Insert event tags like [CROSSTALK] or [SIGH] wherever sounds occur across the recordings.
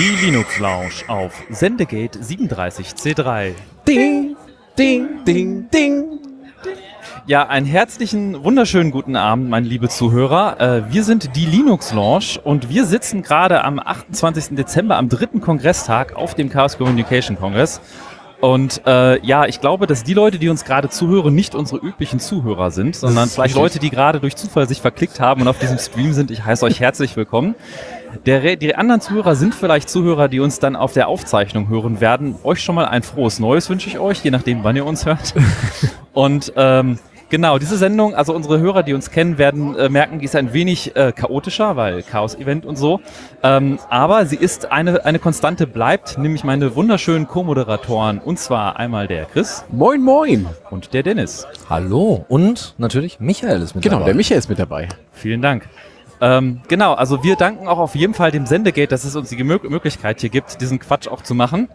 Die Linux Lounge auf Sendegate 37C3. Ding, ding, ding, ding. Ja, einen herzlichen, wunderschönen guten Abend, meine liebe Zuhörer. Äh, wir sind die Linux Launch und wir sitzen gerade am 28. Dezember am dritten Kongresstag auf dem Chaos Communication Congress. Und äh, ja, ich glaube, dass die Leute, die uns gerade zuhören, nicht unsere üblichen Zuhörer sind, sondern vielleicht richtig. Leute, die gerade durch Zufall sich verklickt haben und auf diesem Stream sind. Ich heiße euch herzlich willkommen. Der, die anderen Zuhörer sind vielleicht Zuhörer, die uns dann auf der Aufzeichnung hören werden. Euch schon mal ein frohes Neues wünsche ich euch, je nachdem, wann ihr uns hört. [LAUGHS] Und ähm, genau, diese Sendung, also unsere Hörer, die uns kennen, werden äh, merken, die ist ein wenig äh, chaotischer, weil Chaos-Event und so. Ähm, aber sie ist eine, eine Konstante bleibt, nämlich meine wunderschönen Co-Moderatoren. Und zwar einmal der Chris Moin, moin. und der Dennis. Hallo und natürlich Michael ist mit Genau, dabei. der Michael ist mit dabei. Vielen Dank. Ähm, genau, also wir danken auch auf jeden Fall dem Sendegate, dass es uns die Möglichkeit hier gibt, diesen Quatsch auch zu machen.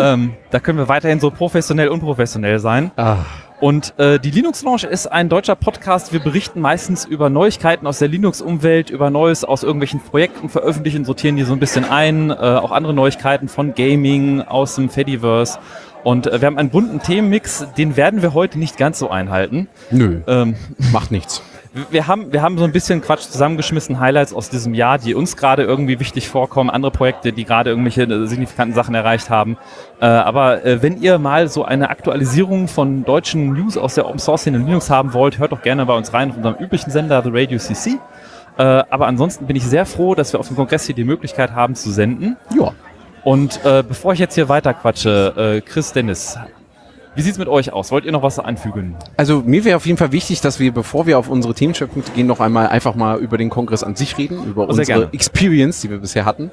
Ähm, da können wir weiterhin so professionell, unprofessionell sein. Ah, Und äh, die Linux Launch ist ein deutscher Podcast. Wir berichten meistens über Neuigkeiten aus der Linux-Umwelt, über Neues aus irgendwelchen Projekten, veröffentlichen, sortieren die so ein bisschen ein, äh, auch andere Neuigkeiten von Gaming, aus dem Fediverse. Und äh, wir haben einen bunten Themenmix, den werden wir heute nicht ganz so einhalten. nö, Ähm, macht nichts. Wir haben, wir haben so ein bisschen Quatsch zusammengeschmissen, Highlights aus diesem Jahr, die uns gerade irgendwie wichtig vorkommen, andere Projekte, die gerade irgendwelche äh, signifikanten Sachen erreicht haben. Äh, aber äh, wenn ihr mal so eine Aktualisierung von deutschen News aus der Open Source Szene in Linux haben wollt, hört doch gerne bei uns rein auf unserem üblichen Sender, The Radio CC. Äh, aber ansonsten bin ich sehr froh, dass wir auf dem Kongress hier die Möglichkeit haben zu senden. Ja. Und äh, bevor ich jetzt hier weiter quatsche, äh, Chris Dennis, wie sieht's mit euch aus? Wollt ihr noch was anfügen? Also mir wäre auf jeden Fall wichtig, dass wir, bevor wir auf unsere Themenschwerpunkte gehen, noch einmal einfach mal über den Kongress an sich reden, über Oh, unsere gerne. Experience, die wir bisher hatten.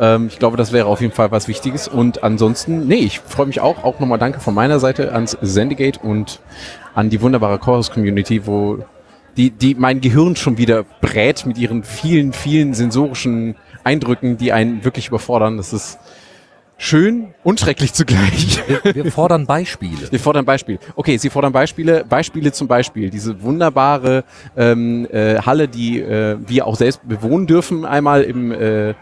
Ähm, ich glaube, das wäre auf jeden Fall was Wichtiges. Und ansonsten, nee, ich freue mich auch. Auch nochmal danke von meiner Seite ans Sendegate und an die wunderbare Chorus-Community, wo die, die mein Gehirn schon wieder brät mit ihren vielen, vielen sensorischen Eindrücken, die einen wirklich überfordern. Das ist schön und schrecklich zugleich. wir, wir fordern Beispiele. Sie fordern Beispiel. Okay, Sie fordern Beispiele. Beispiele zum Beispiel. Diese wunderbare ähm, äh, Halle, die äh, wir auch selbst bewohnen dürfen, einmal im, äh,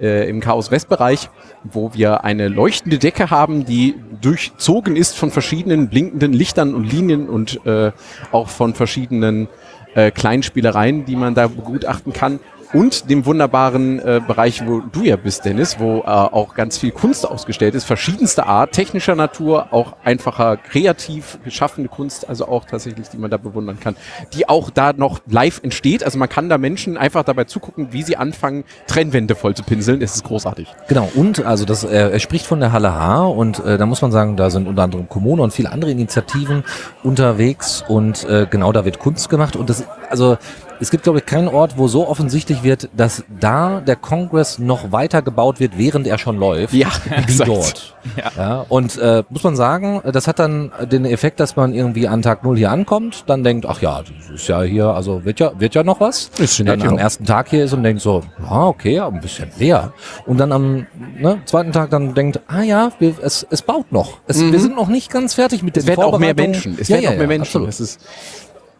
äh, im Chaos-West-Bereich, wo wir eine leuchtende Decke haben, die durchzogen ist von verschiedenen blinkenden Lichtern und Linien und äh, auch von verschiedenen äh, kleinen Spielereien, die man da begutachten kann. Und dem wunderbaren äh, Bereich, wo du ja bist, Dennis, wo äh, auch ganz viel Kunst ausgestellt ist, verschiedenster Art, technischer Natur, auch einfacher, kreativ geschaffene Kunst, also auch tatsächlich, die man da bewundern kann, die auch da noch live entsteht. Also man kann da Menschen einfach dabei zugucken, wie sie anfangen, Trennwände voll zu pinseln. Es ist großartig. Genau, und also das, äh, er spricht von der Halle H und äh, da muss man sagen, da sind unter anderem Kommune und viele andere Initiativen unterwegs und äh, genau da wird Kunst gemacht und das, also es gibt, glaube ich, keinen Ort, wo so offensichtlich wird, dass da der Kongress noch weiter gebaut wird, während er schon läuft. Ja, wie exakt. dort. Ja. Ja, und äh, muss man sagen, das hat dann den Effekt, dass man irgendwie an Tag null hier ankommt, dann denkt, ach ja, das ist ja hier, also wird ja, wird ja noch was. Ist dann am ersten Tag hier ist und denkt so, ja, okay, ein bisschen leer. Und dann am ne, zweiten Tag dann denkt, ah ja, wir, es, es baut noch. Es, Wir sind noch nicht ganz fertig mit den Mhm. Es werden auch mehr. Menschen. Es ja, werden ja, auch mehr Menschen. Absolut. Das ist,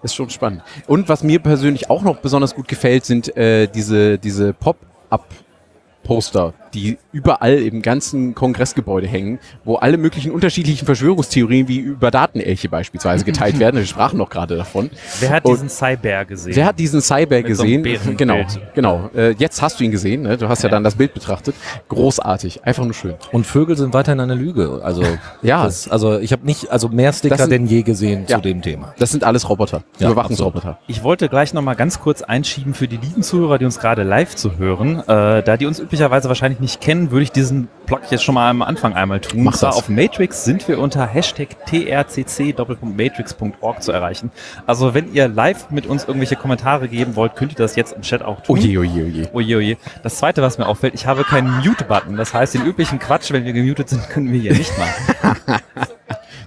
ist schon spannend. Und was mir persönlich auch noch besonders gut gefällt, sind äh, diese, diese Pop-up-Poster, die überall im ganzen Kongressgebäude hängen, wo alle möglichen unterschiedlichen Verschwörungstheorien wie über Datenelche beispielsweise geteilt werden. Wir sprachen noch gerade davon. Wer hat Und- diesen Cyber gesehen? Wer hat diesen Cyber Mit so gesehen? Bärenbild. genau, genau. Äh, jetzt hast du ihn gesehen. Ne? Du hast ja, Ja. dann das Bild betrachtet. Großartig, einfach nur schön. Und Vögel sind weiterhin eine Lüge. Also [LAUGHS] Ja. das, also ich habe nicht, also mehr Sticker sind- denn je gesehen Ja. zu dem Thema. Das sind alles Roboter, Ja, Überwachungsroboter. Ich wollte gleich noch mal ganz kurz einschieben für die lieben Zuhörer, die uns gerade live zu hören. Äh, da die uns üblicherweise wahrscheinlich nicht kennen, würde ich diesen Plug jetzt schon mal am Anfang einmal tun. Mach das. auf Matrix sind wir unter Hashtag trcc.matrix.org zu erreichen. Also wenn ihr live mit uns irgendwelche Kommentare geben wollt, könnt ihr das jetzt im Chat auch tun. Oje, oje, oje. Oje, oje. Das zweite, was mir auffällt, ich habe keinen Mute-Button. Das heißt, den üblichen Quatsch, wenn wir gemutet sind, können wir hier nicht machen. [LAUGHS]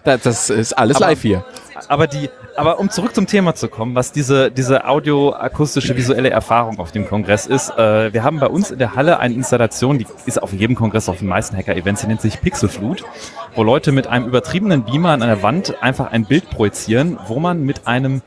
Das, das ist alles Aber- live hier. Aber die, aber um zurück zum Thema zu kommen, was diese, diese audioakustische visuelle Erfahrung auf dem Kongress ist, äh, wir haben bei uns in der Halle eine Installation, die ist auf jedem Kongress, auf den meisten Hacker-Events, die nennt sich Pixelflut, wo Leute mit einem übertriebenen Beamer an einer Wand einfach ein Bild projizieren, wo man mit einem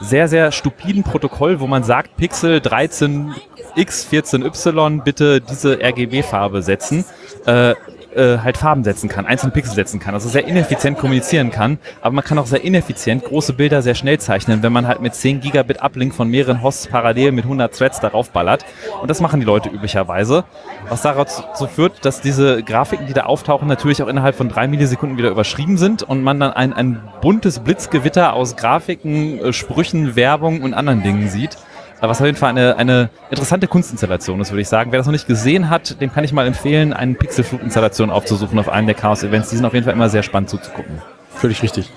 sehr, sehr stupiden Protokoll, wo man sagt, Pixel 13x, 14y, bitte diese RGB-Farbe setzen. Äh, äh, halt Farben setzen kann, einzelne Pixel setzen kann, also sehr ineffizient kommunizieren kann, aber man kann auch sehr ineffizient große Bilder sehr schnell zeichnen, wenn man halt mit 10 Gigabit Uplink von mehreren Hosts parallel mit 100 Threads darauf ballert. Und das machen die Leute üblicherweise, was dazu führt, dass diese Grafiken, die da auftauchen, natürlich auch innerhalb von drei Millisekunden wieder überschrieben sind und man dann ein, ein buntes Blitzgewitter aus Grafiken, äh, Sprüchen, Werbung und anderen Dingen sieht was auf jeden Fall eine, eine interessante Kunstinstallation ist, würde ich sagen. Wer das noch nicht gesehen hat, dem kann ich mal empfehlen, eine Pixelflug-Installation aufzusuchen auf einem der Chaos-Events. Die sind auf jeden Fall immer sehr spannend zuzugucken. Völlig richtig.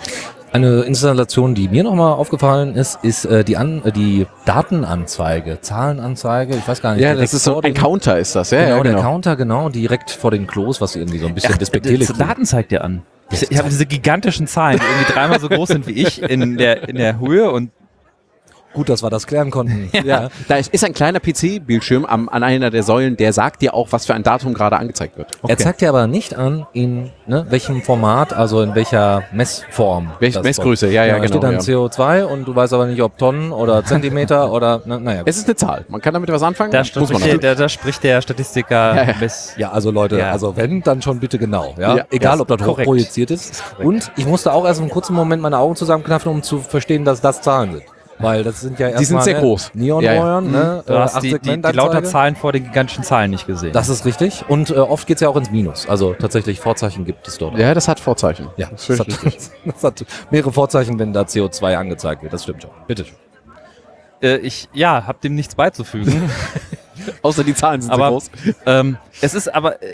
Eine Installation, die mir nochmal aufgefallen ist, ist äh, die, An äh, die Datenanzeige, Zahlenanzeige, ich weiß gar nicht. Ja, das ist so ein Counter ist das, ja. Genau, ja, genau, der Counter, genau, direkt vor den Klos, was irgendwie so ein bisschen ja, despektierlich ist. Daten zeigt dir an. Ich, ich habe diese gigantischen Zahlen, die irgendwie dreimal so groß sind wie ich in der, in der Höhe und Gut, dass wir das klären konnten. [LAUGHS] Ja. ja. Da ist ein kleiner PC-Bildschirm an einer der Säulen, der sagt dir auch, was für ein Datum gerade angezeigt wird. Okay. Er zeigt dir aber nicht an, in ne, welchem Format, also in welcher Messform. Welche Messgröße, ja, ja, ja, genau. Da steht dann ja. CO2 und du weißt aber nicht, ob Tonnen oder [LAUGHS] Zentimeter oder, na, naja. Es ist eine Zahl. Man kann damit was anfangen. Da, muss man der, da, da spricht der Statistiker ja, ja. ja also Leute, also wenn, dann schon bitte genau. Ja? Egal, ob das hochprojiziert ist. ist und ich musste auch erst einen kurzen Moment meine Augen zusammenknaffen, um zu verstehen, dass das Zahlen sind. Weil das sind ja erstmal. Die sind sehr ne, groß. Neonröhren, ja, ja. ne? Du hast die, die, die lauter Zahlen vor den gigantischen Zahlen nicht gesehen. Das ist richtig. Und äh, oft geht es ja auch ins Minus. Also tatsächlich Vorzeichen gibt es dort. Ja, das hat Vorzeichen. Ja, das, das, hat, [LAUGHS] das hat mehrere Vorzeichen, wenn da CO2 angezeigt wird. Das stimmt schon. Bitte schön. Äh, ich, ja, hab dem nichts beizufügen. [LAUGHS] [LAUGHS] Außer die Zahlen sind aber, so groß. Ähm, es ist aber, äh,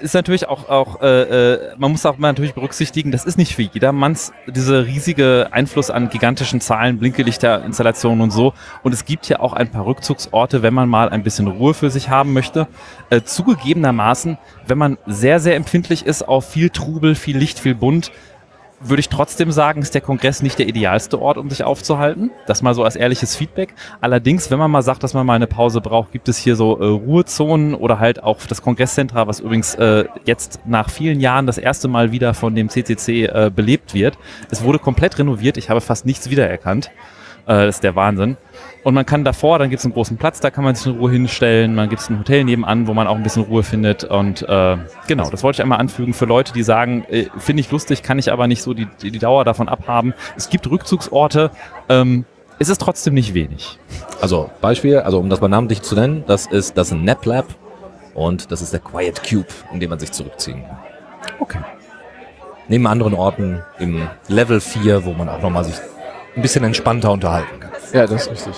ist natürlich auch, auch äh, äh, man muss auch mal natürlich berücksichtigen, das ist nicht für jedermanns diese riesige Einfluss an gigantischen Zahlen, Blinkelichterinstallationen und so. Und es gibt ja auch ein paar Rückzugsorte, wenn man mal ein bisschen Ruhe für sich haben möchte. Äh, zugegebenermaßen, wenn man sehr, sehr empfindlich ist auf viel Trubel, viel Licht, viel Bunt, würde ich trotzdem sagen, ist der Kongress nicht der idealste Ort, um sich aufzuhalten. Das mal so als ehrliches Feedback. Allerdings, wenn man mal sagt, dass man mal eine Pause braucht, gibt es hier so äh, Ruhezonen oder halt auch das Kongresszentra, was übrigens äh, jetzt nach vielen Jahren das erste Mal wieder von dem CCC äh, belebt wird. Es wurde komplett renoviert. Ich habe fast nichts wiedererkannt. Äh, das ist der Wahnsinn. Und man kann davor, dann gibt es einen großen Platz, da kann man sich in Ruhe hinstellen. Man gibt es ein Hotel nebenan, wo man auch ein bisschen Ruhe findet. Und äh, genau, das wollte ich einmal anfügen für Leute, die sagen, äh, finde ich lustig, kann ich aber nicht so die, die, Dauer davon abhaben. Es gibt Rückzugsorte. Ähm, es ist trotzdem nicht wenig. Also Beispiel, also um das mal namentlich zu nennen, das ist das ist ein Nap Lab und das ist der Quiet Cube, in dem man sich zurückziehen kann. Okay. Neben anderen Orten im Level 4, wo man auch nochmal sich ein bisschen entspannter unterhalten kann. Ja, das ist richtig.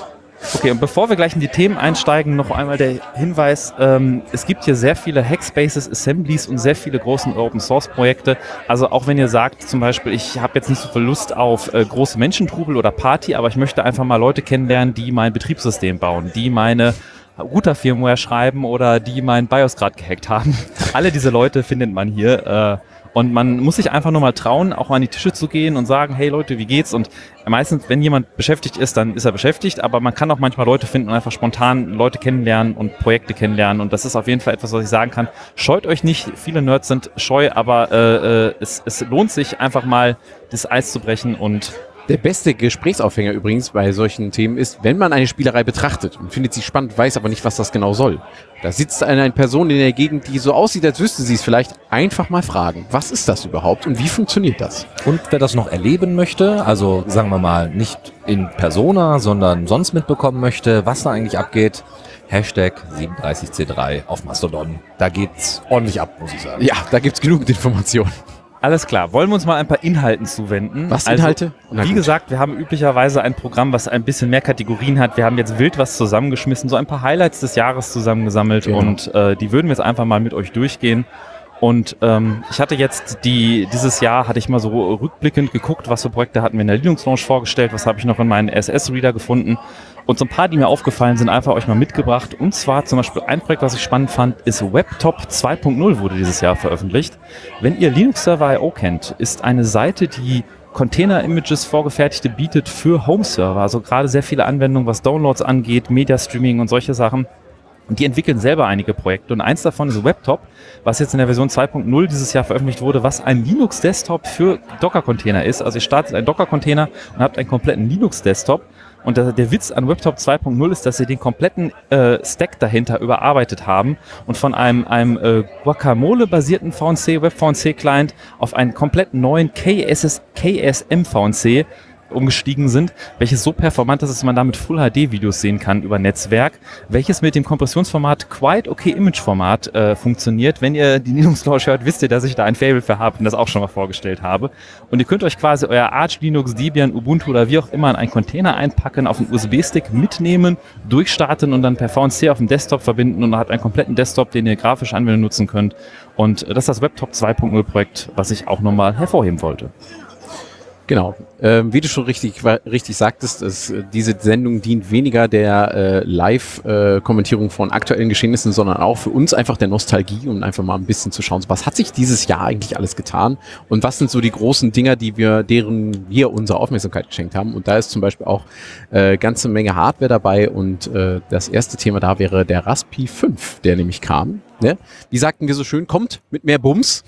Okay, und bevor wir gleich in die Themen einsteigen, noch einmal der Hinweis, ähm, es gibt hier sehr viele Hackspaces, Assemblies und sehr viele große Open-Source-Projekte. Also auch wenn ihr sagt, zum Beispiel, ich habe jetzt nicht so viel Lust auf äh, große Menschentrubel oder Party, aber ich möchte einfach mal Leute kennenlernen, die mein Betriebssystem bauen, die meine Router-Firmware schreiben oder die mein BIOS gerade gehackt haben. [LAUGHS] Alle diese Leute findet man hier. Äh, und man muss sich einfach nur mal trauen, auch mal an die Tische zu gehen und sagen, hey Leute, wie geht's? Und meistens, wenn jemand beschäftigt ist, dann ist er beschäftigt, aber man kann auch manchmal Leute finden und einfach spontan Leute kennenlernen und Projekte kennenlernen. Und das ist auf jeden Fall etwas, was ich sagen kann. Scheut euch nicht, viele Nerds sind scheu, aber äh, äh es, es lohnt sich einfach mal, das Eis zu brechen und der beste Gesprächsaufhänger übrigens bei solchen Themen ist, wenn man eine Spielerei betrachtet und findet sie spannend, weiß aber nicht, was das genau soll. Da sitzt eine Person in der Gegend, die so aussieht, als wüsste sie es vielleicht, einfach mal fragen, was ist das überhaupt und wie funktioniert das? Und wer das noch erleben möchte, also sagen wir mal nicht in Persona, sondern sonst mitbekommen möchte, was da eigentlich abgeht, Hashtag 37C3 auf Mastodon. Da geht's ordentlich ab, muss ich sagen. Ja, da gibt's genug Informationen. Alles klar, wollen wir uns mal ein paar Inhalten zuwenden. Was also, Inhalte? Na wie gut. gesagt, wir haben üblicherweise ein Programm, was ein bisschen mehr Kategorien hat. Wir haben jetzt wild was zusammengeschmissen, so ein paar Highlights des Jahres zusammengesammelt genau. und äh, die würden wir jetzt einfach mal mit euch durchgehen. Und ähm, ich hatte jetzt die, dieses Jahr hatte ich mal so rückblickend geguckt, was für Projekte hatten wir in der Linux Launch vorgestellt, was habe ich noch in meinen SS-Reader gefunden. Und so ein paar, die mir aufgefallen sind, einfach euch mal mitgebracht. Und zwar zum Beispiel ein Projekt, was ich spannend fand, ist WebTop 2.0 wurde dieses Jahr veröffentlicht. Wenn ihr Linux Server IO kennt, ist eine Seite, die Container-Images vorgefertigte bietet für Home-Server. Also gerade sehr viele Anwendungen, was Downloads angeht, Media-Streaming und solche Sachen. Und die entwickeln selber einige Projekte. Und eins davon ist WebTop, was jetzt in der Version 2.0 dieses Jahr veröffentlicht wurde, was ein Linux-Desktop für Docker-Container ist. Also ihr startet einen Docker-Container und habt einen kompletten Linux-Desktop Und der, Witz an WebTop 2.0 ist, dass sie den kompletten äh, Stack dahinter überarbeitet haben und von einem, einem äh, Guacamole-basierten VNC, Web-VNC-Client auf einen komplett neuen KSS, KSM-VNC umgestiegen sind, welches so performant ist, dass man damit Full HD Videos sehen kann über Netzwerk, welches mit dem Kompressionsformat Quite OK Image Format äh, funktioniert. Wenn ihr die [LAUGHS] Linux Launch hört, wisst ihr, dass ich da ein Fable für habe und das auch schon mal vorgestellt habe. Und ihr könnt euch quasi euer Arch Linux, Debian, Ubuntu oder wie auch immer in einen Container einpacken, auf einen USB-Stick mitnehmen, durchstarten und dann per VNC auf dem Desktop verbinden und habt einen kompletten Desktop, den ihr grafisch anwenden nutzen könnt. Und das ist das WebTop 2.0 Projekt, was ich auch nochmal hervorheben wollte. Genau. Ähm, wie du schon richtig, richtig sagtest, ist, äh, diese Sendung dient weniger der äh, Live-Kommentierung äh, von aktuellen Geschehnissen, sondern auch für uns einfach der Nostalgie, um einfach mal ein bisschen zu schauen, was hat sich dieses Jahr eigentlich alles getan und was sind so die großen Dinger, die wir, deren wir unsere Aufmerksamkeit geschenkt haben. Und da ist zum Beispiel auch äh, ganze Menge Hardware dabei und äh, das erste Thema da wäre der Raspi 5, der nämlich kam. Ne? Wie sagten wir so schön, kommt mit mehr Bums.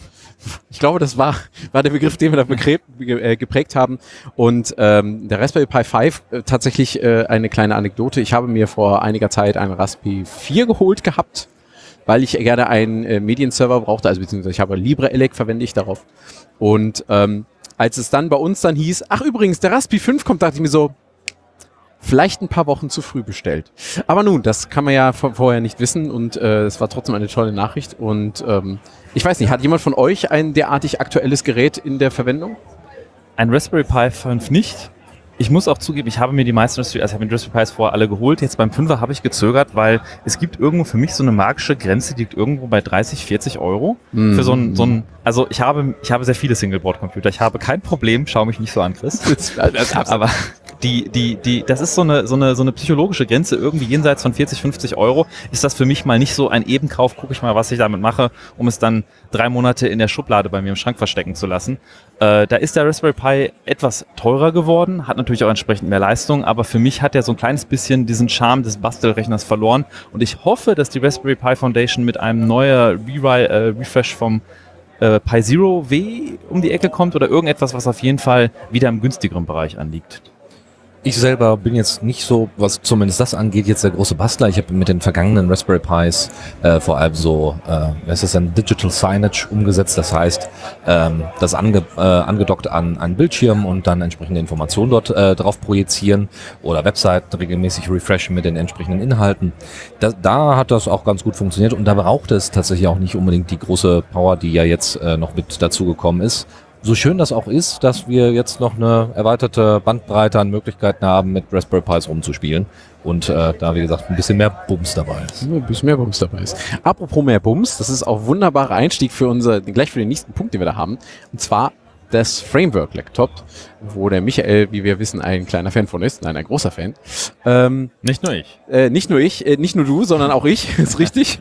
Ich glaube, das war, war der Begriff, den wir da begräbt, äh, geprägt haben. Und ähm, der Raspberry Pi 5, äh, tatsächlich äh, eine kleine Anekdote. Ich habe mir vor einiger Zeit einen Raspberry 4 geholt gehabt, weil ich gerne einen äh, Medienserver brauchte, also beziehungsweise ich habe LibreElec verwende ich darauf. Und ähm, als es dann bei uns dann hieß, ach übrigens, der Raspberry 5 kommt, dachte ich mir so, vielleicht ein paar Wochen zu früh bestellt. Aber nun, das kann man ja vorher nicht wissen und äh, es war trotzdem eine tolle Nachricht. Und ähm, ich weiß nicht, hat jemand von euch ein derartig aktuelles Gerät in der Verwendung? Ein Raspberry Pi 5 nicht. Ich muss auch zugeben, ich habe mir die meisten Raspberry, also ich habe mir Raspberry Pis vorher alle geholt. Jetzt beim 5er habe ich gezögert, weil es gibt irgendwo für mich so eine magische Grenze, die liegt irgendwo bei 30, 40 Euro. Mm. Für so ein, so ein, also ich habe, ich habe sehr viele Singleboard-Computer. Ich habe kein Problem, schau mich nicht so an, Chris. [LAUGHS] aber die, die, die, das ist so eine, so eine, so eine psychologische Grenze. Irgendwie jenseits von 40, 50 Euro ist das für mich mal nicht so ein Ebenkauf. Gucke ich mal, was ich damit mache, um es dann drei Monate in der Schublade bei mir im Schrank verstecken zu lassen. Äh, da ist der Raspberry Pi etwas teurer geworden, hat natürlich auch entsprechend mehr Leistung, aber für mich hat er so ein kleines bisschen diesen Charme des Bastelrechners verloren. Und ich hoffe, dass die Raspberry Pi Foundation mit einem neuen Re äh, Refresh vom äh, Pi Zero W um die Ecke kommt oder irgendetwas, was auf jeden Fall wieder im günstigeren Bereich anliegt. Ich selber bin jetzt nicht so, was zumindest das angeht, jetzt der große Bastler. Ich habe mit den vergangenen Raspberry Pis äh, vor allem so, äh, es ist ein Digital Signage umgesetzt. Das heißt, ähm, das ange, äh, angedockt an einen Bildschirm und dann entsprechende Informationen dort äh, drauf projizieren oder Webseiten regelmäßig refreshen mit den entsprechenden Inhalten. Da, da hat das auch ganz gut funktioniert und da braucht es tatsächlich auch nicht unbedingt die große Power, die ja jetzt äh, noch mit dazugekommen ist so schön das auch ist, dass wir jetzt noch eine erweiterte Bandbreite an Möglichkeiten haben, mit Raspberry Pis rumzuspielen. Und äh, da, wie gesagt, ein bisschen mehr Bums dabei ist. Ein bisschen mehr Bums dabei ist. Apropos mehr Bums, das ist auch wunderbarer Einstieg für unser, gleich für den nächsten Punkt, den wir da haben. Und zwar das Framework Laptop, wo der Michael, wie wir wissen, ein kleiner Fan von ist. Nein, ein großer Fan. Ähm, nicht nur ich. Äh, nicht nur ich, äh, nicht nur du, sondern auch ich, [LAUGHS] ist richtig.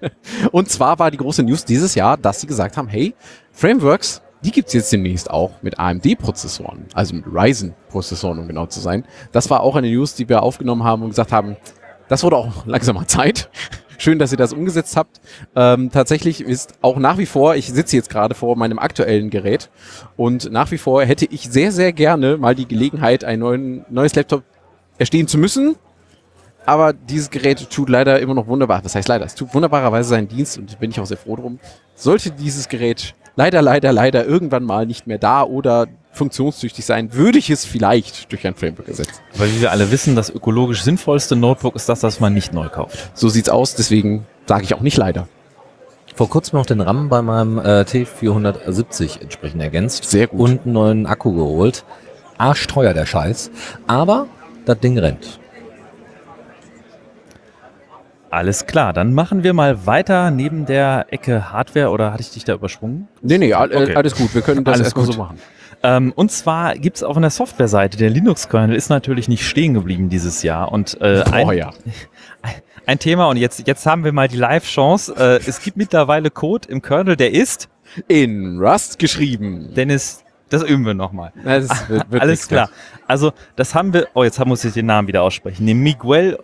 [LAUGHS] Und zwar war die große News dieses Jahr, dass sie gesagt haben, hey, Frameworks die gibt es jetzt demnächst auch mit AMD-Prozessoren, also mit Ryzen-Prozessoren, um genau zu sein. Das war auch eine News, die wir aufgenommen haben und gesagt haben, das wurde auch langsam mal [LAUGHS] Zeit. Schön, dass ihr das umgesetzt habt. Ähm, tatsächlich ist auch nach wie vor, ich sitze jetzt gerade vor meinem aktuellen Gerät und nach wie vor hätte ich sehr, sehr gerne mal die Gelegenheit, ein neuen, neues Laptop erstehen zu müssen. Aber dieses Gerät tut leider immer noch wunderbar. Was heißt leider? Es tut wunderbarerweise seinen Dienst und bin ich auch sehr froh drum. Sollte dieses Gerät leider, leider, leider irgendwann mal nicht mehr da oder funktionstüchtig sein, würde ich es vielleicht durch ein Framework ersetzen. Weil wie wir alle wissen, das ökologisch sinnvollste Notebook ist das, das man nicht neu kauft. So sieht's aus, deswegen sage ich auch nicht leider. Vor kurzem noch den RAM bei meinem äh, T470 entsprechend ergänzt. Sehr gut. Und einen neuen Akku geholt. Arschteuer der Scheiß. Aber das Ding rennt. Alles klar, dann machen wir mal weiter neben der Ecke Hardware oder hatte ich dich da übersprungen? Nee, nee, all, okay. alles gut, wir können das [LAUGHS] erstmal so machen. Ähm, und zwar gibt es auch an der Softwareseite, der Linux-Kernel ist natürlich nicht stehen geblieben dieses Jahr. Und äh, ein, ja. [LAUGHS] ein Thema, und jetzt, jetzt haben wir mal die Live-Chance. Äh, es gibt mittlerweile Code im Kernel, der ist in Rust geschrieben. Dennis, das üben wir nochmal. [LAUGHS] Alles klar. Also, das haben wir. Oh, jetzt muss ich den Namen wieder aussprechen. Den Miguel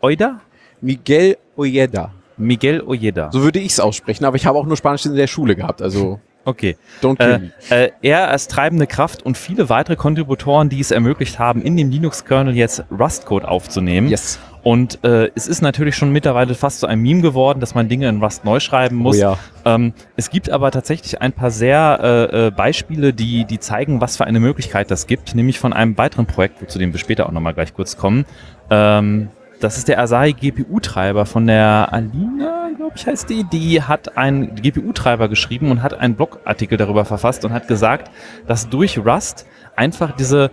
Oida? Miguel Ojeda. Miguel Ojeda. So würde ich es aussprechen, aber ich habe auch nur Spanisch in der Schule gehabt, also Okay. Don't kill Äh, äh, er als treibende Kraft und viele weitere Kontributoren, die es ermöglicht haben, in dem Linux-Kernel jetzt Rust-Code aufzunehmen. Yes. Und äh, es ist natürlich schon mittlerweile fast so ein Meme geworden, dass man Dinge in Rust neu schreiben muss. Oh ja. ähm, es gibt aber tatsächlich ein paar sehr äh, äh, Beispiele, die, die zeigen, was für eine Möglichkeit das gibt, nämlich von einem weiteren Projekt, zu dem wir später auch nochmal gleich kurz kommen. Ähm, das ist der Asahi GPU-Treiber von der Alina, glaube ich, heißt die. Die hat einen GPU-Treiber geschrieben und hat einen Blogartikel darüber verfasst und hat gesagt, dass durch Rust einfach diese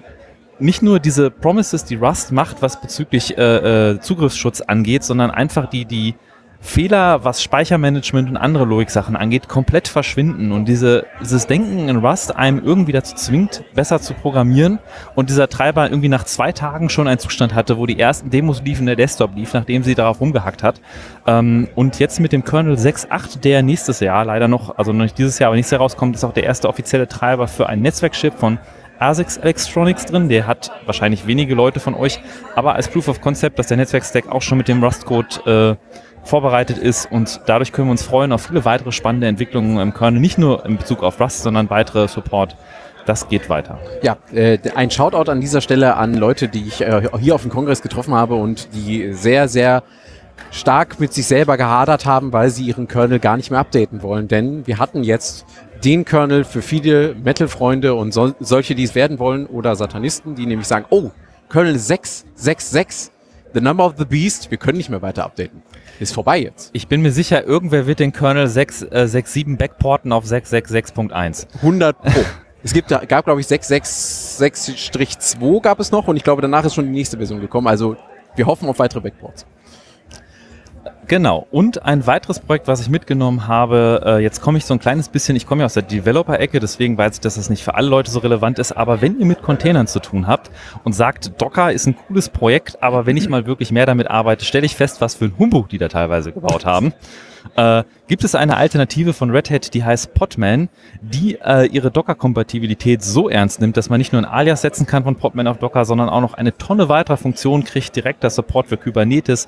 nicht nur diese Promises, die Rust macht, was bezüglich äh, äh, Zugriffsschutz angeht, sondern einfach die, die Fehler, was Speichermanagement und andere Logik-Sachen angeht, komplett verschwinden und diese, dieses Denken in Rust einem irgendwie dazu zwingt, besser zu programmieren und dieser Treiber irgendwie nach zwei Tagen schon einen Zustand hatte, wo die ersten Demos liefen, der Desktop lief, nachdem sie darauf rumgehackt hat. Ähm, und jetzt mit dem Kernel 6.8, der nächstes Jahr leider noch, also noch nicht dieses Jahr, aber nächstes Jahr rauskommt, ist auch der erste offizielle Treiber für ein Netzwerkchip von ASICS Electronics drin. Der hat wahrscheinlich wenige Leute von euch, aber als Proof of Concept, dass der Netzwerkstack auch schon mit dem Rust-Code äh, vorbereitet ist und dadurch können wir uns freuen auf viele weitere spannende Entwicklungen im Kernel, nicht nur in Bezug auf Rust, sondern weitere Support. Das geht weiter. Ja, äh, ein Shoutout an dieser Stelle an Leute, die ich äh, hier auf dem Kongress getroffen habe und die sehr, sehr stark mit sich selber gehadert haben, weil sie ihren Kernel gar nicht mehr updaten wollen. Denn wir hatten jetzt den Kernel für viele Metal-Freunde und so, solche, die es werden wollen oder Satanisten, die nämlich sagen, oh, Kernel 666, the number of the beast, wir können nicht mehr weiter updaten. Ist vorbei jetzt. Ich bin mir sicher, irgendwer wird den Kernel 667 backporten auf 666.1. 100 Pro. [LAUGHS] es gibt, da- gab, glaube ich, 666-2 gab es noch und ich glaube, danach ist schon die nächste Version gekommen. Also wir hoffen auf weitere Backports. Genau. Und ein weiteres Projekt, was ich mitgenommen habe, äh, jetzt komme ich so ein kleines bisschen, ich komme ja aus der Developer-Ecke, deswegen weiß ich, dass das nicht für alle Leute so relevant ist, aber wenn ihr mit Containern zu tun habt und sagt, Docker ist ein cooles Projekt, aber wenn ich mal wirklich mehr damit arbeite, stelle ich fest, was für ein Humbug die da teilweise gebaut haben. Äh, gibt es eine Alternative von Red Hat, die heißt Podman, die äh, ihre Docker-Kompatibilität so ernst nimmt, dass man nicht nur ein Alias setzen kann von Podman auf Docker, sondern auch noch eine Tonne weiterer Funktionen kriegt, direkter Support für Kubernetes.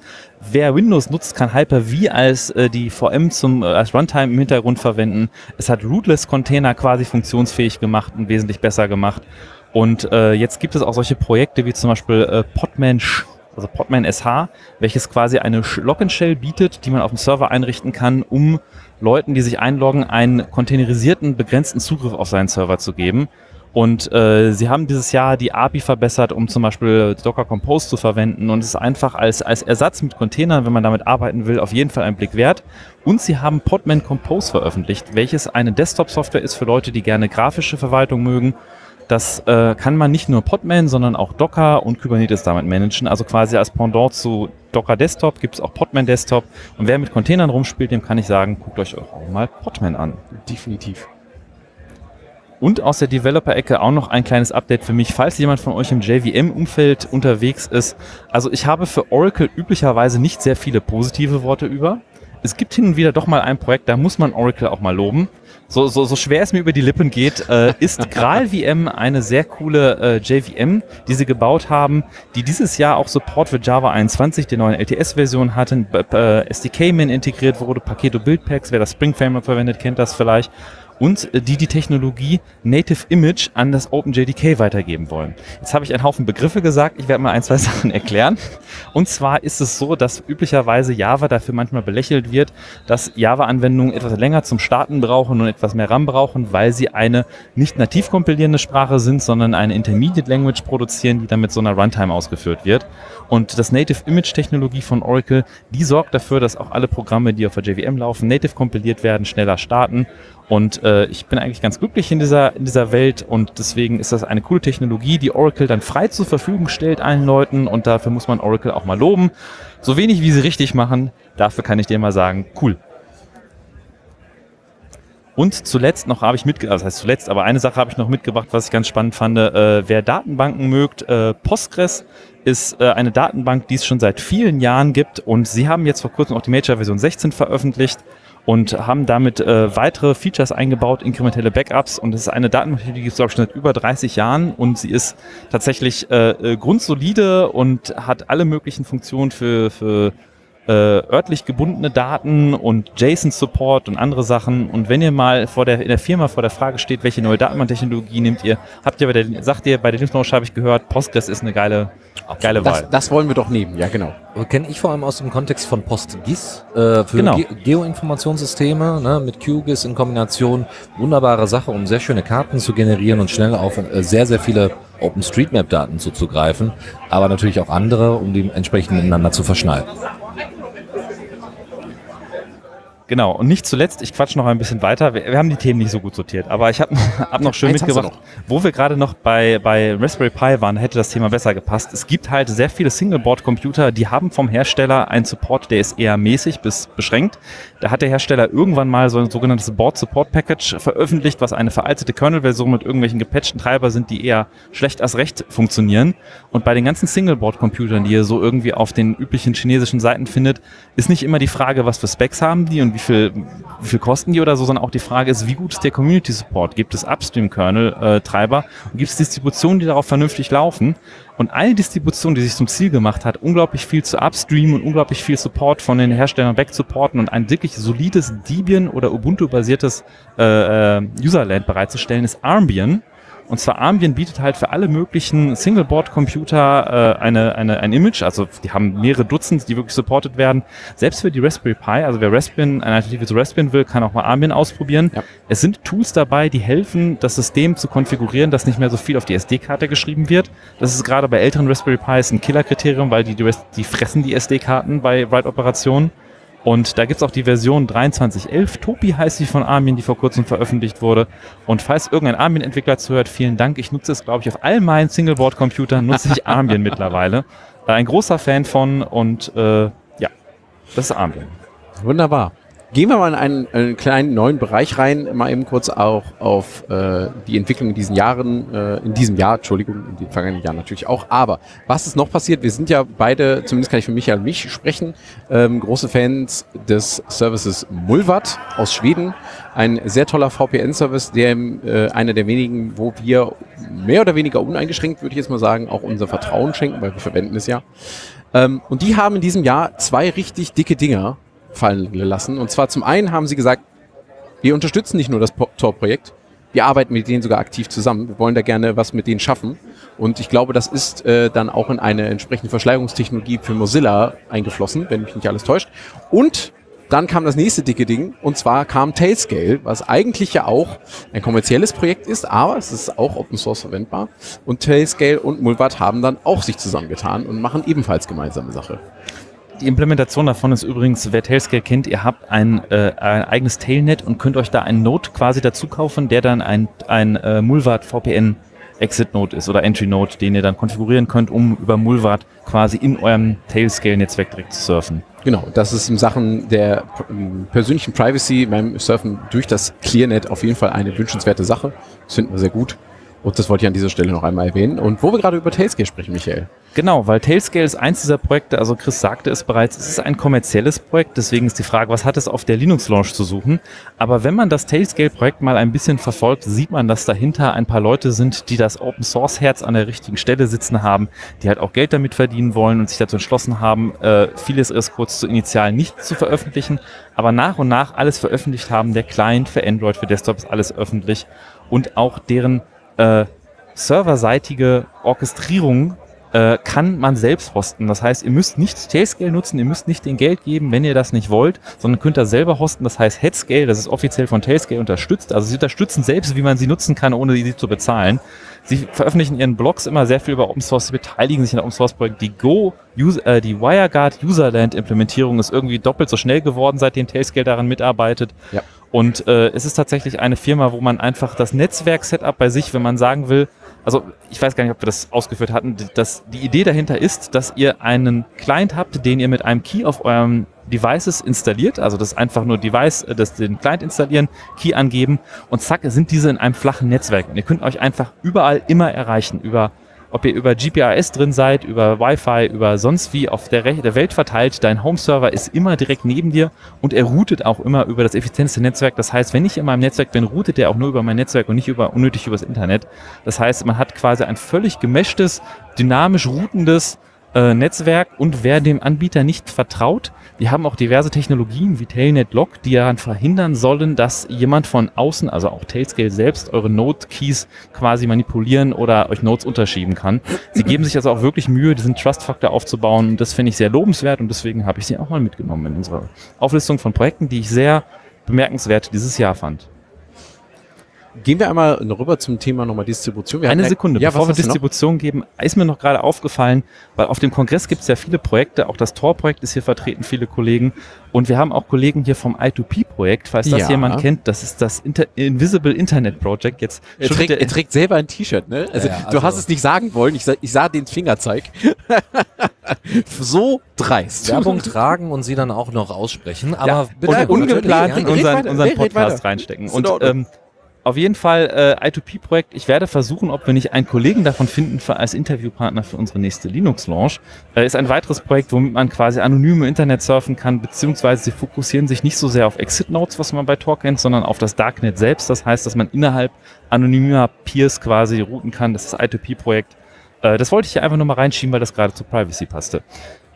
Wer Windows nutzt, kann Hyper-V als äh, die VM zum, äh, als Runtime im Hintergrund verwenden. Es hat Rootless-Container quasi funktionsfähig gemacht und wesentlich besser gemacht. Und äh, jetzt gibt es auch solche Projekte wie zum Beispiel äh, Podman Sh also Podman SH, welches quasi eine Sh- Login-Shell bietet, die man auf dem Server einrichten kann, um Leuten, die sich einloggen, einen containerisierten, begrenzten Zugriff auf seinen Server zu geben. Und äh, sie haben dieses Jahr die API verbessert, um zum Beispiel Docker Compose zu verwenden. Und es ist einfach als, als Ersatz mit Containern, wenn man damit arbeiten will, auf jeden Fall ein Blick wert. Und sie haben Podman Compose veröffentlicht, welches eine Desktop-Software ist für Leute, die gerne grafische Verwaltung mögen. Das äh, kann man nicht nur Podman, sondern auch Docker und Kubernetes damit managen. Also quasi als Pendant zu Docker Desktop gibt es auch Podman Desktop. Und wer mit Containern rumspielt, dem kann ich sagen, guckt euch auch mal Podman an. Definitiv. Und aus der Developer-Ecke auch noch ein kleines Update für mich, falls jemand von euch im JVM-Umfeld unterwegs ist. Also ich habe für Oracle üblicherweise nicht sehr viele positive Worte über. Es gibt hin und wieder doch mal ein Projekt, da muss man Oracle auch mal loben. So, so, so schwer es mir über die Lippen geht, äh, ist GraalVM eine sehr coole äh, JVM, die sie gebaut haben, die dieses Jahr auch Support für Java 21, der neuen LTS-Version hatten, äh, SDK-Min integriert wurde, Paketo Buildpacks, wer das Spring Framework verwendet, kennt das vielleicht und äh, die die Technologie Native Image an das OpenJDK weitergeben wollen. Jetzt habe ich einen Haufen Begriffe gesagt, ich werde mal ein, zwei [LAUGHS] Sachen erklären. Und zwar ist es so, dass üblicherweise Java dafür manchmal belächelt wird, dass Java-Anwendungen etwas länger zum Starten brauchen und etwas mehr RAM brauchen, weil sie eine nicht nativ kompilierende Sprache sind, sondern eine Intermediate Language produzieren, die dann mit so einer Runtime ausgeführt wird. Und das Native Image Technologie von Oracle, die sorgt dafür, dass auch alle Programme, die auf der JVM laufen, native kompiliert werden, schneller starten. Und äh, ich bin eigentlich ganz glücklich in dieser, in dieser Welt und deswegen ist das eine coole Technologie, die Oracle dann frei zur Verfügung stellt allen Leuten und dafür muss man Oracle auch mal loben. So wenig wie sie richtig machen, dafür kann ich dir mal sagen, cool. Und zuletzt noch habe ich mitgebracht, also das heißt zuletzt, aber eine Sache habe ich noch mitgebracht, was ich ganz spannend fand. Äh, wer Datenbanken mögt, äh, Postgres ist äh, eine Datenbank, die es schon seit vielen Jahren gibt. Und sie haben jetzt vor kurzem auch die Major Version 16 veröffentlicht und haben damit äh, weitere Features eingebaut, inkrementelle Backups. Und es ist eine Datenbank, die gibt es glaube ich schon seit über 30 Jahren. Und sie ist tatsächlich äh, äh, grundsolide und hat alle möglichen Funktionen für, für äh, örtlich gebundene Daten und JSON-Support und andere Sachen. Und wenn ihr mal vor der, in der Firma vor der Frage steht, welche neue Datenbanktechnologie nehmt ihr, habt ihr bei der, sagt ihr, bei der Linux habe ich gehört, Postgres ist eine geile, geile Das, Wahl. das wollen wir doch nehmen, ja genau. Kenne ich vor allem aus dem Kontext von PostGIS äh, für Genau. Ge Geoinformationssysteme ne, mit QGIS in Kombination. Wunderbare Sache, um sehr schöne Karten zu generieren und schnell auf äh, sehr, sehr viele OpenStreetMap-Daten zuzugreifen, aber natürlich auch andere, um die entsprechend miteinander zu verschneiden. Genau, und nicht zuletzt, ich quatsch noch ein bisschen weiter. Wir, wir haben die Themen nicht so gut sortiert, aber ich habe [LAUGHS] hab noch schön Eins mitgebracht, wo wir gerade noch bei, bei Raspberry Pi waren, hätte das Thema besser gepasst. Es gibt halt sehr viele Singleboard-Computer, die haben vom Hersteller einen Support, der ist eher mäßig bis beschränkt. Da hat der Hersteller irgendwann mal so ein sogenanntes Board Support Package veröffentlicht, was eine veraltete Kernel-Version mit irgendwelchen gepatchten Treiber sind, die eher schlecht als recht funktionieren. Und bei den ganzen Singleboard-Computern, die ihr so irgendwie auf den üblichen chinesischen Seiten findet, ist nicht immer die Frage, was für Specs haben die und wie viel, wie viel kosten die oder so, sondern auch die Frage ist, wie gut ist der Community Support? Gibt es Upstream-Kernel-Treiber? und gibt es Distributionen, die darauf vernünftig laufen? Und eine Distribution, die sich zum Ziel gemacht hat, unglaublich viel zu Upstream und unglaublich viel Support von den Herstellern wegzusupporten und ein wirklich solides Debian- oder Ubuntu-basiertes äh, äh, Userland bereitzustellen, ist Armbian. Und zwar Armbian bietet halt für alle möglichen Singleboard-Computer äh, eine, eine, ein Image, also die haben mehrere Dutzend, die wirklich supported werden. Selbst für die Raspberry Pi, also wer Raspbian, eine Alternative zu Raspbian will, kann auch mal Armbian ausprobieren. Ja. Es sind Tools dabei, die helfen, das System zu konfigurieren, dass nicht mehr so viel auf die SD-Karte geschrieben wird. Das ist gerade bei älteren Raspberry Pis ein Killerkriterium, weil die, die, die fressen die SD-Karten bei Write-Operationen. Und da gibt's auch die Version 2311. Topi heißt sie von Armin, die vor kurzem veröffentlicht wurde. Und falls irgendein Armin-Entwickler zuhört, vielen Dank. Ich nutze es, glaube ich, auf all meinen Singleboard-Computern nutze ich Armin [LAUGHS] mittlerweile. Äh, ein großer Fan von und äh, ja, das ist Armin. Wunderbar. Gehen wir mal in einen, einen kleinen neuen Bereich rein, mal eben kurz auch auf äh, die Entwicklung in diesen Jahren, äh, in diesem Jahr, Entschuldigung, in den vergangenen Jahren natürlich auch. Aber was ist noch passiert? Wir sind ja beide, zumindest kann ich für Michael und mich sprechen, ähm, große Fans des Services Mulvat aus Schweden. Ein sehr toller VPN-Service, der äh, einer der wenigen, wo wir mehr oder weniger uneingeschränkt, würde ich jetzt mal sagen, auch unser Vertrauen schenken, weil wir verwenden es ja. Ähm, und die haben in diesem Jahr zwei richtig dicke Dinger fallen lassen. Und zwar zum einen haben sie gesagt, wir unterstützen nicht nur das Tor-Projekt, wir arbeiten mit denen sogar aktiv zusammen. Wir wollen da gerne was mit denen schaffen. Und ich glaube, das ist äh, dann auch in eine entsprechende Verschleierungstechnologie für Mozilla eingeflossen, wenn mich nicht alles täuscht. Und dann kam das nächste dicke Ding, und zwar kam Tailscale, was eigentlich ja auch ein kommerzielles Projekt ist, aber es ist auch Open Source verwendbar. Und Tailscale und Mulvat haben dann auch sich zusammengetan und machen ebenfalls gemeinsame Sache. Die Implementation davon ist übrigens, wer Tailscale kennt, ihr habt ein, äh, ein eigenes Tailnet und könnt euch da einen Node quasi dazu kaufen, der dann ein, ein äh, Mulvat VPN Exit Node ist oder Entry Node, den ihr dann konfigurieren könnt, um über Mulvat quasi in eurem Tailscale Netzwerk direkt zu surfen. Genau, das ist in Sachen der ähm, persönlichen Privacy beim Surfen durch das ClearNet auf jeden Fall eine wünschenswerte Sache. Das finden wir sehr gut. Und das wollte ich an dieser Stelle noch einmal erwähnen. Und wo wir gerade über Tailscale sprechen, Michael. Genau, weil Tailscale ist eins dieser Projekte, also Chris sagte es bereits, es ist ein kommerzielles Projekt, deswegen ist die Frage, was hat es auf der Linux-Launch zu suchen? Aber wenn man das Tailscale-Projekt mal ein bisschen verfolgt, sieht man, dass dahinter ein paar Leute sind, die das Open-Source-Herz an der richtigen Stelle sitzen haben, die halt auch Geld damit verdienen wollen und sich dazu entschlossen haben, äh, vieles erst kurz zu initial nicht zu veröffentlichen, aber nach und nach alles veröffentlicht haben. Der Client für Android, für Desktop ist alles öffentlich und auch deren äh, serverseitige Orchestrierung äh, kann man selbst hosten. Das heißt, ihr müsst nicht Tailscale nutzen, ihr müsst nicht den Geld geben, wenn ihr das nicht wollt, sondern könnt das selber hosten. Das heißt, Headscale, das ist offiziell von Tailscale unterstützt. Also sie unterstützen selbst, wie man sie nutzen kann, ohne sie zu bezahlen. Sie veröffentlichen ihren Blogs immer sehr viel über Open Source, sie beteiligen sich an Open Source Projekten. Die Go, Use, äh, die WireGuard Userland Implementierung ist irgendwie doppelt so schnell geworden, seitdem Tailscale daran mitarbeitet. Ja. Und äh, es ist tatsächlich eine Firma, wo man einfach das Netzwerk-Setup bei sich, wenn man sagen will, also ich weiß gar nicht, ob wir das ausgeführt hatten, dass die Idee dahinter ist, dass ihr einen Client habt, den ihr mit einem Key auf eurem Devices installiert, also das einfach nur Device, äh, das den Client installieren, Key angeben und zack, sind diese in einem flachen Netzwerk. Und ihr könnt euch einfach überall immer erreichen, über ob ihr über GPRS drin seid, über Wi-Fi, über sonst wie auf der, Re der Welt verteilt, dein Home-Server ist immer direkt neben dir und er routet auch immer über das effizienteste Netzwerk. Das heißt, wenn ich in meinem Netzwerk bin, routet er auch nur über mein Netzwerk und nicht über, unnötig übers Internet. Das heißt, man hat quasi ein völlig gemeshtes, dynamisch routendes äh, Netzwerk und wer dem Anbieter nicht vertraut, wir haben auch diverse Technologien wie Tailnet Lock, die daran verhindern sollen, dass jemand von außen, also auch Tailscale selbst, eure Node-Keys quasi manipulieren oder euch Nodes unterschieben kann. Sie geben sich also auch wirklich Mühe, diesen Trust-Faktor aufzubauen und das finde ich sehr lobenswert und deswegen habe ich sie auch mal mitgenommen in unserer Auflistung von Projekten, die ich sehr bemerkenswert dieses Jahr fand. Gehen wir einmal rüber zum Thema nochmal Distribution. Wir Eine Sekunde, ja, bevor wir du noch? Distribution geben, ist mir noch gerade aufgefallen, weil auf dem Kongress gibt es ja viele Projekte, auch das Tor-Projekt ist hier vertreten, viele Kollegen. Und wir haben auch Kollegen hier vom I2P-Projekt, falls das Ja. jemand kennt, das ist das Inter Invisible Internet Project. Jetzt Er trägt, er trägt selber ein T-Shirt, ne? Also, Ja, ja, du also- hast es nicht sagen wollen. Ich sah, ich sah den Fingerzeig. [LAUGHS] so dreist. Werbung tragen und sie dann auch noch aussprechen. Aber Ja, bitte, und ungeplant in unseren, unseren Podcast reinstecken. Und ähm, auf jeden Fall äh, I2P-Projekt. Ich werde versuchen, ob wir nicht einen Kollegen davon finden für, als Interviewpartner für unsere nächste Linux-Launch. Äh, ist ein weiteres Projekt, womit man quasi anonym im Internet surfen kann, beziehungsweise sie fokussieren sich nicht so sehr auf Exit-Notes, was man bei Tor kennt, sondern auf das Darknet selbst. Das heißt, dass man innerhalb anonymer Peers quasi routen kann. Das ist das I2P-Projekt. Äh, das wollte ich hier einfach nur mal reinschieben, weil das gerade zur Privacy passte.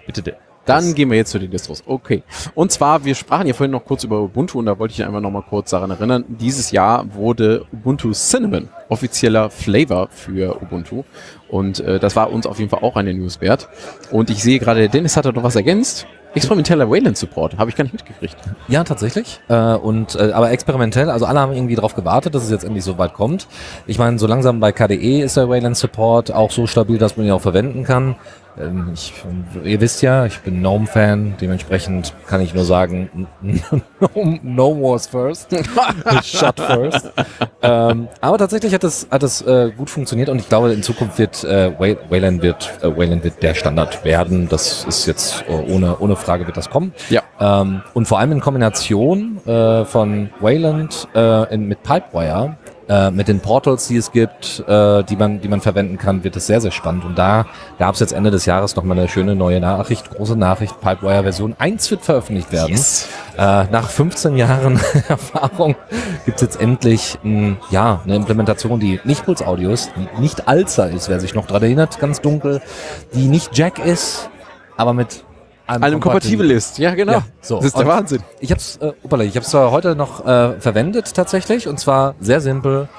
Bitte. Dann gehen wir jetzt zu den Distros. Okay. Und zwar, wir sprachen ja vorhin noch kurz über Ubuntu und da wollte ich einfach noch mal kurz daran erinnern. Dieses Jahr wurde Ubuntu Cinnamon offizieller Flavor für Ubuntu. Und äh, das war uns auf jeden Fall auch eine News wert. Und ich sehe gerade, der Dennis hat da noch was ergänzt. Experimenteller Wayland Support, habe ich gar nicht mitgekriegt. Ja, tatsächlich. Äh, und äh, aber experimentell, also alle haben irgendwie darauf gewartet, dass es jetzt endlich so weit kommt. Ich meine, so langsam bei KDE ist der Wayland Support auch so stabil, dass man ihn auch verwenden kann. Ähm, ich, ihr wisst ja, ich bin GNOME-Fan, dementsprechend kann ich nur sagen, [LAUGHS] GNOME, GNOME was first. [LAUGHS] Shut first. ähm, aber tatsächlich hat es hat es äh, gut funktioniert und ich glaube, in Zukunft wird äh, Way- Wayland wird äh, Wayland wird der Standard werden. Das ist jetzt äh, ohne ohne Frage wird das kommen. Ja. Ähm, und vor allem in Kombination äh, von Wayland äh, in, mit Pipewire, äh, mit den Portals, die es gibt, äh, die man, die man verwenden kann, wird es sehr, sehr spannend. Und da gab es jetzt Ende des Jahres nochmal eine schöne neue Nachricht, große Nachricht, Pipewire Version 1 wird veröffentlicht werden. Äh, nach 15 Jahren [LAUGHS] Erfahrung gibt es jetzt endlich ein, ja, eine Implementation, die nicht Puls Audio ist, die nicht Alza ist, wer sich noch dran erinnert, ganz dunkel, die nicht Jack ist, aber mit Einem kompatibel ist. Ja, genau. Ja, so. Das ist der Und- Wahnsinn. Ich habe es äh, ich hab's zwar heute noch äh, verwendet tatsächlich und zwar sehr simpel.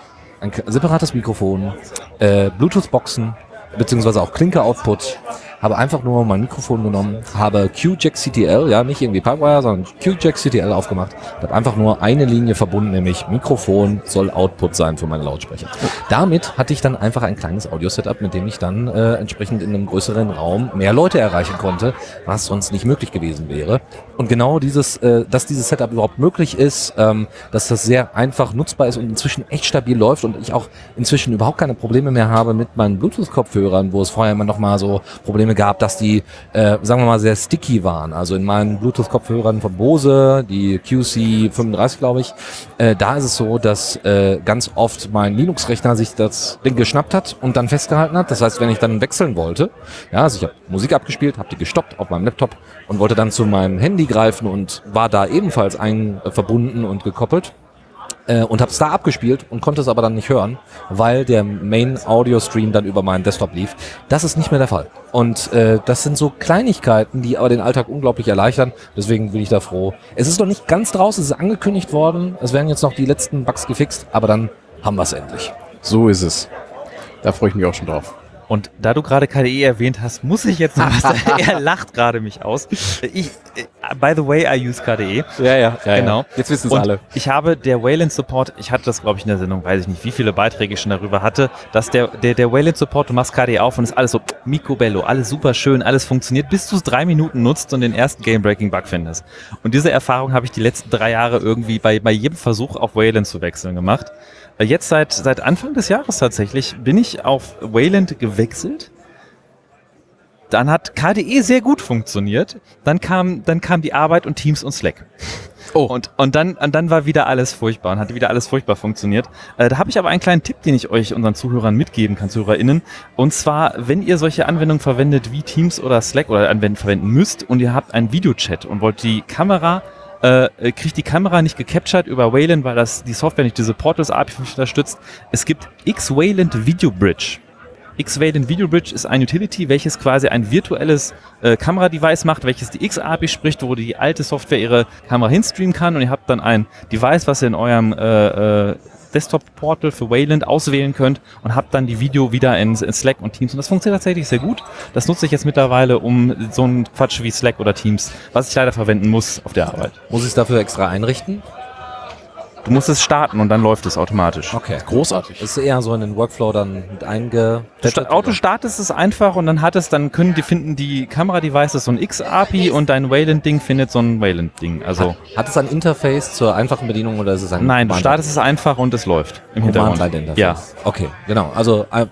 Ein separates Mikrofon, äh, Bluetooth-Boxen, beziehungsweise auch Klinker-Output. Habe einfach nur mein Mikrofon genommen, habe QJack CTL, ja, nicht irgendwie Pipewire, sondern QJack CTL aufgemacht. Habe einfach nur eine Linie verbunden, nämlich Mikrofon soll Output sein für meine Lautsprecher. Damit hatte ich dann einfach ein kleines Audio-Setup, mit dem ich dann äh, entsprechend in einem größeren Raum mehr Leute erreichen konnte, was sonst nicht möglich gewesen wäre. Und genau dieses, äh, dass dieses Setup überhaupt möglich ist, ähm, dass das sehr einfach nutzbar ist und inzwischen echt stabil läuft und ich auch inzwischen überhaupt keine Probleme mehr habe mit meinen Bluetooth-Kopfhörern, wo es vorher immer noch mal so Probleme gab, dass die, äh, sagen wir mal, sehr sticky waren. Also in meinen Bluetooth-Kopfhörern von Bose, die QC35, glaube ich, äh, da ist es so, dass äh, ganz oft mein Linux-Rechner sich das Ding geschnappt hat und dann festgehalten hat. Das heißt, wenn ich dann wechseln wollte, ja, also ich habe Musik abgespielt, habe die gestoppt auf meinem Laptop und wollte dann zu meinem Handy greifen und war da ebenfalls ein äh, verbunden und gekoppelt äh, und habe es da abgespielt und konnte es aber dann nicht hören, weil der Main Audio Stream dann über meinen Desktop lief. Das ist nicht mehr der Fall. Und äh, das sind so Kleinigkeiten, die aber den Alltag unglaublich erleichtern. Deswegen bin ich da froh. Es ist noch nicht ganz draußen, es ist angekündigt worden. Es werden jetzt noch die letzten Bugs gefixt, aber dann haben wir es endlich. So ist es. Da freue ich mich auch schon drauf. Und da du gerade KDE erwähnt hast, muss ich jetzt noch [LAUGHS] was sagen. [LAUGHS] Er lacht gerade mich aus. Ich, äh, by the way, I use KDE. Ja, ja, ja. Genau. Jetzt wissen es alle. ich habe der Wayland Support, ich hatte das glaube ich in der Sendung, weiß ich nicht, wie viele Beiträge ich schon darüber hatte, dass der, der, der Wayland Support, du machst KDE auf und ist alles so Micobello, alles super schön, alles funktioniert, bis du es drei Minuten nutzt und den ersten Game-Breaking-Bug findest. Und diese Erfahrung habe ich die letzten drei Jahre irgendwie bei, bei jedem Versuch auf Wayland zu wechseln gemacht. Äh, Jetzt seit, seit Anfang des Jahres tatsächlich bin ich auf Wayland gewechselt. Dann hat KDE sehr gut funktioniert. Dann kam, dann kam die Arbeit und Teams und Slack. Oh. Und, und, dann, und dann war wieder alles furchtbar und hat wieder alles furchtbar funktioniert. Äh, da habe ich aber einen kleinen Tipp, den ich euch unseren Zuhörern mitgeben kann, ZuhörerInnen. Und zwar, wenn ihr solche Anwendungen verwendet wie Teams oder Slack oder Anwendungen verwenden müsst und ihr habt einen Videochat und wollt die Kamera äh, äh, kriegt die Kamera nicht gecaptured über Wayland, weil das die Software nicht diese Portals API unterstützt. Es gibt X-Wayland Video Bridge. X-Valent Video Bridge ist ein Utility, welches quasi ein virtuelles äh, Kameradevice macht, welches die X-API spricht, wo die alte Software ihre Kamera hinstreamen kann und ihr habt dann ein Device, was ihr in eurem äh, äh, Desktop-Portal für Wayland auswählen könnt und habt dann die Video wieder in, in, Slack und Teams. Und das funktioniert tatsächlich sehr gut. Das nutze ich jetzt mittlerweile, um so einen Quatsch wie Slack oder Teams, was ich leider verwenden muss auf der Arbeit. Muss ich es dafür extra einrichten? Du musst es starten und dann läuft es automatisch. Okay. Großartig. Ist eher so in den Workflow dann mit einge... Der Auto startet es einfach und dann hat es, dann können die finden die Kameradevices so ein X-API und dein Wayland-Ding findet so ein Wayland-Ding. Also Hat, hat es ein Interface zur einfachen Bedienung oder ist es ein... nein, du startest es einfach und es läuft im Hintergrund. Ja. Okay, genau. Also äh,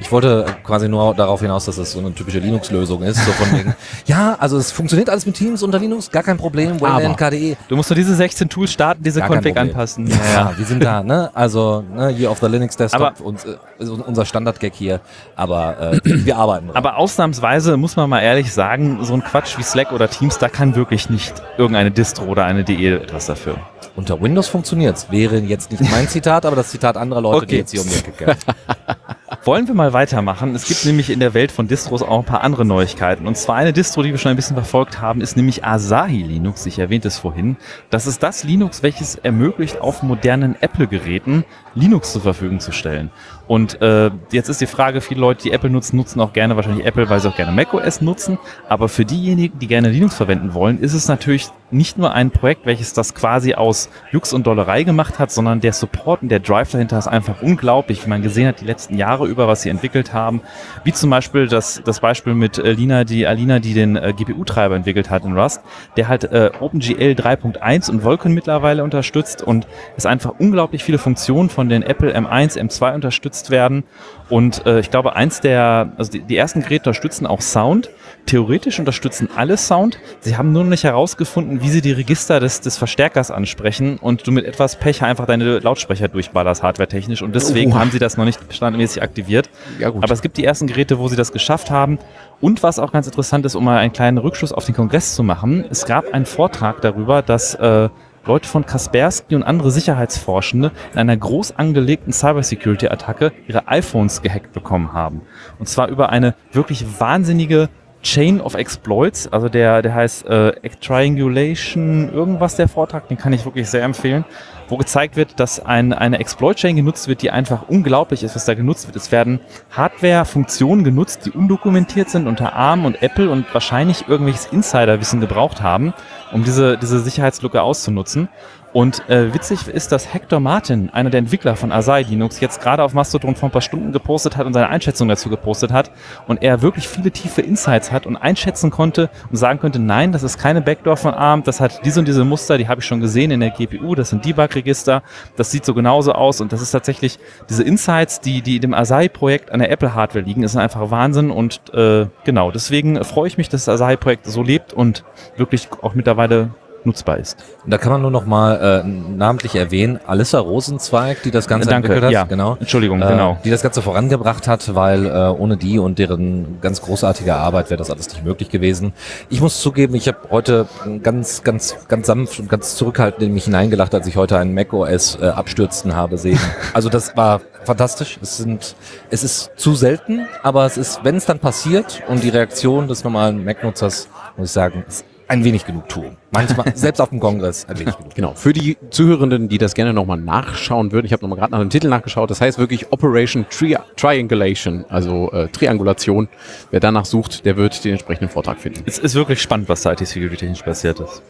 ich wollte quasi nur darauf hinaus, dass es so eine typische Linux-Lösung ist. So von wegen, [LAUGHS] ja, also es funktioniert alles mit Teams unter Linux, gar kein Problem. Wayland, KDE, Du musst nur diese 16 Tools starten, diese Config anpassen. Ja, wir sind da, ne? Also, ne, hier auf der Linux Desktop Aber- und äh, ist unser Standard-Gag hier. Aber äh, wir arbeiten dran. Aber ausnahmsweise muss man mal ehrlich sagen, so ein Quatsch wie Slack oder Teams, da kann wirklich nicht irgendeine Distro oder eine DE etwas dafür. Unter Windows funktioniert's. Wäre jetzt nicht mein [LAUGHS] Zitat, aber das Zitat anderer Leute, die Okay. jetzt hier um die Ecke. [LAUGHS] Wollen wir mal weitermachen? Es gibt nämlich in der Welt von Distros auch ein paar andere Neuigkeiten. Und zwar eine Distro, die wir schon ein bisschen verfolgt haben, ist nämlich Asahi Linux. Ich erwähnte es vorhin. Das ist das Linux, welches ermöglicht, auf modernen Apple-Geräten Linux zur Verfügung zu stellen. Und äh, jetzt ist die Frage, viele Leute, die Apple nutzen, nutzen auch gerne wahrscheinlich Apple, weil sie auch gerne macOS nutzen. Aber für diejenigen, die gerne Linux verwenden wollen, ist es natürlich nicht nur ein Projekt, welches das quasi aus Jux und Dollerei gemacht hat, sondern der Support und der Drive dahinter ist einfach unglaublich, wie man gesehen hat, die letzten Jahre über, was sie entwickelt haben. Wie zum Beispiel das, das Beispiel mit äh, Lina, die Alina, die den äh, GPU-Treiber entwickelt hat in Rust, der halt äh, OpenGL 3.1 und Vulkan mittlerweile unterstützt und es einfach unglaublich viele Funktionen von den Apple M1, M2 unterstützt werden. Und äh, ich glaube, eins der, also die, die ersten Geräte unterstützen auch Sound. Theoretisch unterstützen alle Sound. Sie haben nur noch nicht herausgefunden, wie sie die Register des, des Verstärkers ansprechen und du mit etwas Pech einfach deine Lautsprecher durchballerst, hardwaretechnisch. Und deswegen Oha. haben sie das noch nicht standardmäßig aktiviert. Ja. Aber es gibt die ersten Geräte, wo sie das geschafft haben. Und was auch ganz interessant ist, um mal einen kleinen Rückschluss auf den Kongress zu machen, es gab einen Vortrag darüber, dass äh, Leute von Kaspersky und andere Sicherheitsforschende in einer groß angelegten Cybersecurity-Attacke ihre iPhones gehackt bekommen haben. Und zwar über eine wirklich wahnsinnige Chain of Exploits, also der, der heißt äh, Triangulation, irgendwas der Vortrag, den kann ich wirklich sehr empfehlen, wo gezeigt wird, dass ein, eine Exploit-Chain genutzt wird, die einfach unglaublich ist, was da genutzt wird. Es werden Hardware-Funktionen genutzt, die undokumentiert sind unter ARM und Apple und wahrscheinlich irgendwelches Insiderwissen gebraucht haben, um diese, diese Sicherheitslücke auszunutzen. Und äh, witzig ist, dass Hector Martin, einer der Entwickler von Asahi Linux, jetzt gerade auf Mastodon vor ein paar Stunden gepostet hat und seine Einschätzung dazu gepostet hat und er wirklich viele tiefe Insights hat und einschätzen konnte und sagen könnte, nein, das ist keine Backdoor von ARM, das hat diese und diese Muster, die habe ich schon gesehen in der GPU, das sind Debug-Register, das sieht so genauso aus und das ist tatsächlich diese Insights, die, die dem Asahi-Projekt an der Apple-Hardware liegen, ist einfach Wahnsinn und äh, genau, deswegen freue ich mich, dass das Asahi-Projekt so lebt und wirklich auch mittlerweile nutzbar ist. Und da kann man nur noch mal äh, namentlich erwähnen, Alissa Rosenzweig, die das Ganze Danke, entwickelt hat, ja. genau. Entschuldigung, äh, genau. Die das Ganze vorangebracht hat, weil äh, ohne die und deren ganz großartige Arbeit wäre das alles nicht möglich gewesen. Ich muss zugeben, ich habe heute ganz, ganz, ganz sanft und ganz zurückhaltend in mich hineingelacht, als ich heute einen macOS äh, abstürzen habe sehen. Also das war fantastisch. Es sind, es ist zu selten, aber es ist, wenn es dann passiert und die Reaktion des normalen Mac-Nutzers, muss ich sagen, ist ein wenig Genugtuung. Manchmal, [LAUGHS] selbst auf dem Kongress, ein wenig Genugtuung. Genau. Für die Zuhörenden, die das gerne nochmal nachschauen würden, ich habe nochmal gerade nach dem Titel nachgeschaut, das heißt wirklich Operation Tri Triangulation, also äh, Triangulation. Wer danach sucht, der wird den entsprechenden Vortrag finden. Es ist wirklich spannend, was da IT-Security technisch passiert ist.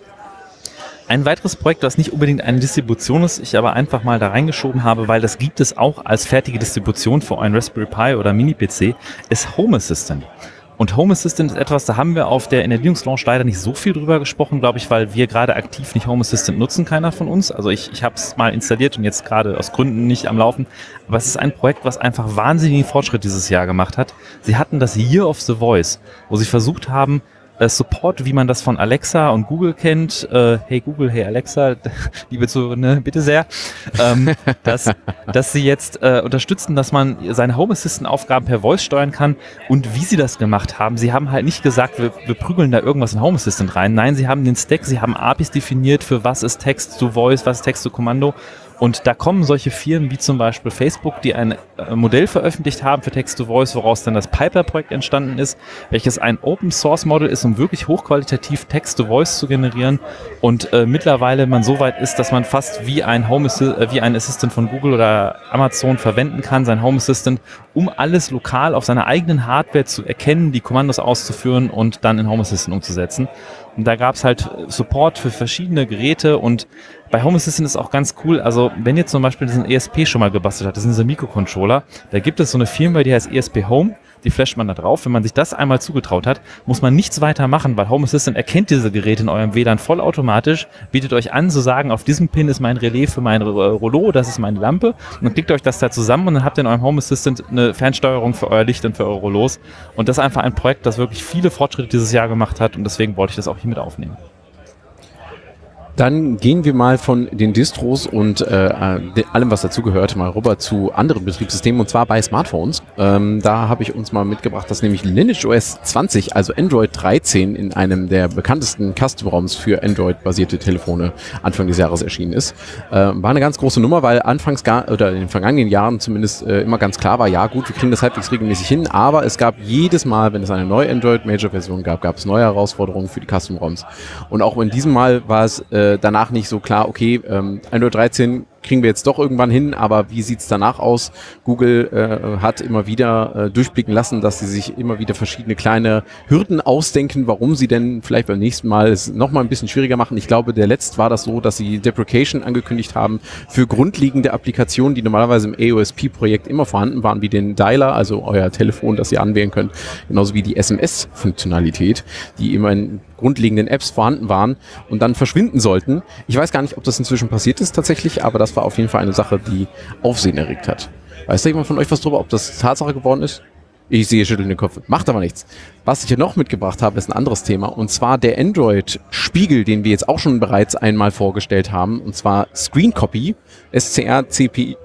Ein weiteres Projekt, das nicht unbedingt eine Distribution ist, ich aber einfach mal da reingeschoben habe, weil das gibt es auch als fertige Distribution für einen Raspberry Pi oder Mini-PC, ist Home Assistant. Und Home Assistant ist etwas, da haben wir auf der Launch leider nicht so viel drüber gesprochen, glaube ich, weil wir gerade aktiv nicht Home Assistant nutzen, keiner von uns. Also ich, ich habe es mal installiert und jetzt gerade aus Gründen nicht am Laufen. Aber es ist ein Projekt, was einfach wahnsinnigen Fortschritt dieses Jahr gemacht hat. Sie hatten das Year of the Voice, wo sie versucht haben, Support, wie man das von Alexa und Google kennt. Äh, hey Google, hey Alexa, [LAUGHS] liebe Zuhörende, bitte sehr, ähm, [LAUGHS] dass, dass sie jetzt äh, unterstützen, dass man seine Home Assistant Aufgaben per Voice steuern kann. Und wie sie das gemacht haben, sie haben halt nicht gesagt, wir, wir prügeln da irgendwas in Home Assistant rein. Nein, sie haben den Stack, sie haben APIs definiert, für was ist Text zu Voice, was ist Text zu Kommando. Und da kommen solche Firmen wie zum Beispiel Facebook, die ein äh, Modell veröffentlicht haben für Text-to-Voice, woraus dann das Piper-Projekt entstanden ist, welches ein Open-Source-Model ist, um wirklich hochqualitativ Text-to-Voice zu generieren. Und äh, mittlerweile man so weit ist, dass man fast wie ein Home Assi äh, wie ein Assistant von Google oder Amazon verwenden kann, sein Home Assistant, um alles lokal auf seiner eigenen Hardware zu erkennen, die Kommandos auszuführen und dann in Home Assistant umzusetzen. Und da gab es halt Support für verschiedene Geräte und bei Home Assistant ist auch ganz cool, also wenn ihr zum Beispiel diesen ESP schon mal gebastelt habt, das sind diese Mikrocontroller, da gibt es so eine Firma, die heißt ESP Home, die flasht man da drauf. Wenn man sich das einmal zugetraut hat, muss man nichts weiter machen, weil Home Assistant erkennt diese Geräte in eurem WLAN vollautomatisch, bietet euch an zu sagen, auf diesem Pin ist mein Relais für mein Rollo, das ist meine Lampe und dann klickt euch das da zusammen und dann habt ihr in eurem Home Assistant eine Fernsteuerung für euer Licht und für eure Rollos und das ist einfach ein Projekt, das wirklich viele Fortschritte dieses Jahr gemacht hat und deswegen wollte ich das auch hier mit aufnehmen. Dann gehen wir mal von den Distros und äh, allem, was dazugehört, mal rüber zu anderen Betriebssystemen und zwar bei Smartphones. Ähm, da habe ich uns mal mitgebracht, dass nämlich Lineage OS 20, also Android 13, in einem der bekanntesten Custom-ROMs für Android-basierte Telefone Anfang des Jahres erschienen ist. Äh, war eine ganz große Nummer, weil anfangs gar, oder in den vergangenen Jahren zumindest äh, immer ganz klar war, ja gut, wir kriegen das halbwegs regelmäßig hin, aber es gab jedes Mal, wenn es eine neue Android-Major-Version gab, gab es neue Herausforderungen für die Custom-ROMs. Und auch in diesem Mal war es äh, äh, danach nicht so klar, okay, ähm, Android 13 kriegen wir jetzt doch irgendwann hin, aber wie sieht's danach aus? Google äh, hat immer wieder äh, durchblicken lassen, dass sie sich immer wieder verschiedene kleine Hürden ausdenken, warum sie denn vielleicht beim nächsten Mal es nochmal ein bisschen schwieriger machen. Ich glaube, der letzte war das so, dass sie Deprecation angekündigt haben für grundlegende Applikationen, die normalerweise im AOSP-Projekt immer vorhanden waren, wie den Dialer, also euer Telefon, das ihr anwählen könnt, genauso wie die SMS-Funktionalität, die immer in grundlegenden Apps vorhanden waren und dann verschwinden sollten. Ich weiß gar nicht, ob das inzwischen passiert ist tatsächlich, aber das war auf jeden Fall eine Sache, die Aufsehen erregt hat. Weiß da jemand von euch was drüber, ob das Tatsache geworden ist? Ich sehe schütteln den Kopf. Macht aber nichts. Was ich hier noch mitgebracht habe, ist ein anderes Thema. Und zwar der Android-Spiegel, den wir jetzt auch schon bereits einmal vorgestellt haben. Und zwar Screen Copy, SCR CPY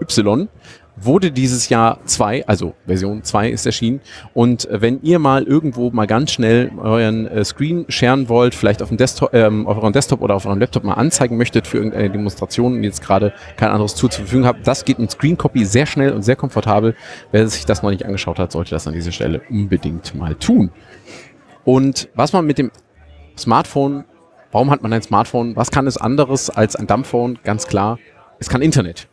wurde dieses Jahr zwei, also Version 2 ist erschienen. Und wenn ihr mal irgendwo mal ganz schnell euren äh, Screen sharen wollt, vielleicht auf dem Desktop, ähm, auf eurem Desktop oder auf eurem Laptop mal anzeigen möchtet für irgendeine Demonstration und jetzt gerade kein anderes Tool zur Verfügung habt, das geht mit Screen Copy sehr schnell und sehr komfortabel. Wer sich das noch nicht angeschaut hat, sollte das an dieser Stelle unbedingt mal tun. Und was man mit dem Smartphone, warum hat man ein Smartphone? Was kann es anderes als ein Dumbphone? Ganz klar, es kann Internet.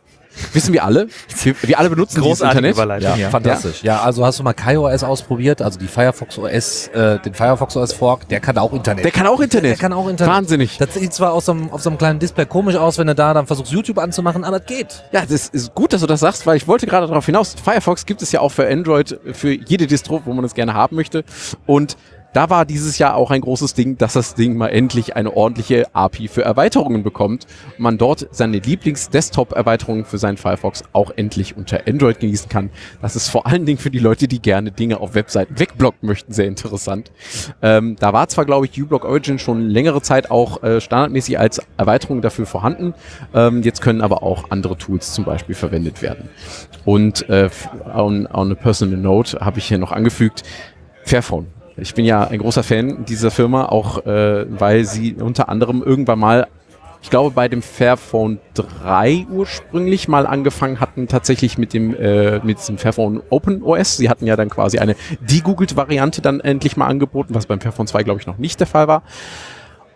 Wissen wir alle. Wir, wir alle benutzen Großartige Internet. Ja, ja, fantastisch. Ja. ja. also hast du mal KaiOS ausprobiert, also die Firefox OS, äh, den Firefox OS Fork, der kann auch Internet. Der kann auch Internet. Der kann auch Internet. Wahnsinnig. Das sieht zwar aus so einem, auf so einem kleinen Display komisch aus, wenn du da dann versuchst YouTube anzumachen, aber es geht. Ja, das ist gut, dass du das sagst, weil ich wollte gerade darauf hinaus. Firefox gibt es ja auch für Android, für jede Distro, wo man es gerne haben möchte. Und da war dieses Jahr auch ein großes Ding, dass das Ding mal endlich eine ordentliche API für Erweiterungen bekommt man dort seine Lieblings-Desktop-Erweiterungen für seinen Firefox auch endlich unter Android genießen kann. Das ist vor allen Dingen für die Leute, die gerne Dinge auf Webseiten wegblocken möchten, sehr interessant. Ähm, da war zwar, glaube ich, uBlock Origin schon längere Zeit auch äh, standardmäßig als Erweiterung dafür vorhanden. Ähm, jetzt können aber auch andere Tools zum Beispiel verwendet werden. Und äh, on, on a personal note habe ich hier noch angefügt, Fairphone ich bin ja ein großer Fan dieser Firma, auch äh, weil sie unter anderem irgendwann mal, ich glaube bei dem Fairphone 3 ursprünglich mal angefangen hatten, tatsächlich mit dem, äh, mit dem Fairphone Open OS. Sie hatten ja dann quasi eine degoogled Variante dann endlich mal angeboten, was beim Fairphone 2 glaube ich noch nicht der Fall war.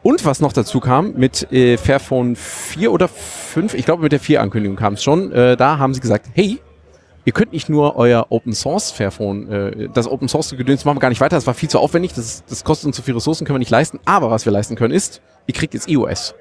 Und was noch dazu kam, mit äh, Fairphone 4 oder 5, ich glaube mit der 4 Ankündigung kam es schon, äh, da haben sie gesagt, hey, ihr könnt nicht nur euer Open Source Fairphone, äh, das Open Source Gedöns machen wir gar nicht weiter, das war viel zu aufwendig, das, das kostet uns zu viel Ressourcen, können wir nicht leisten, aber was wir leisten können ist, ihr kriegt jetzt iOS.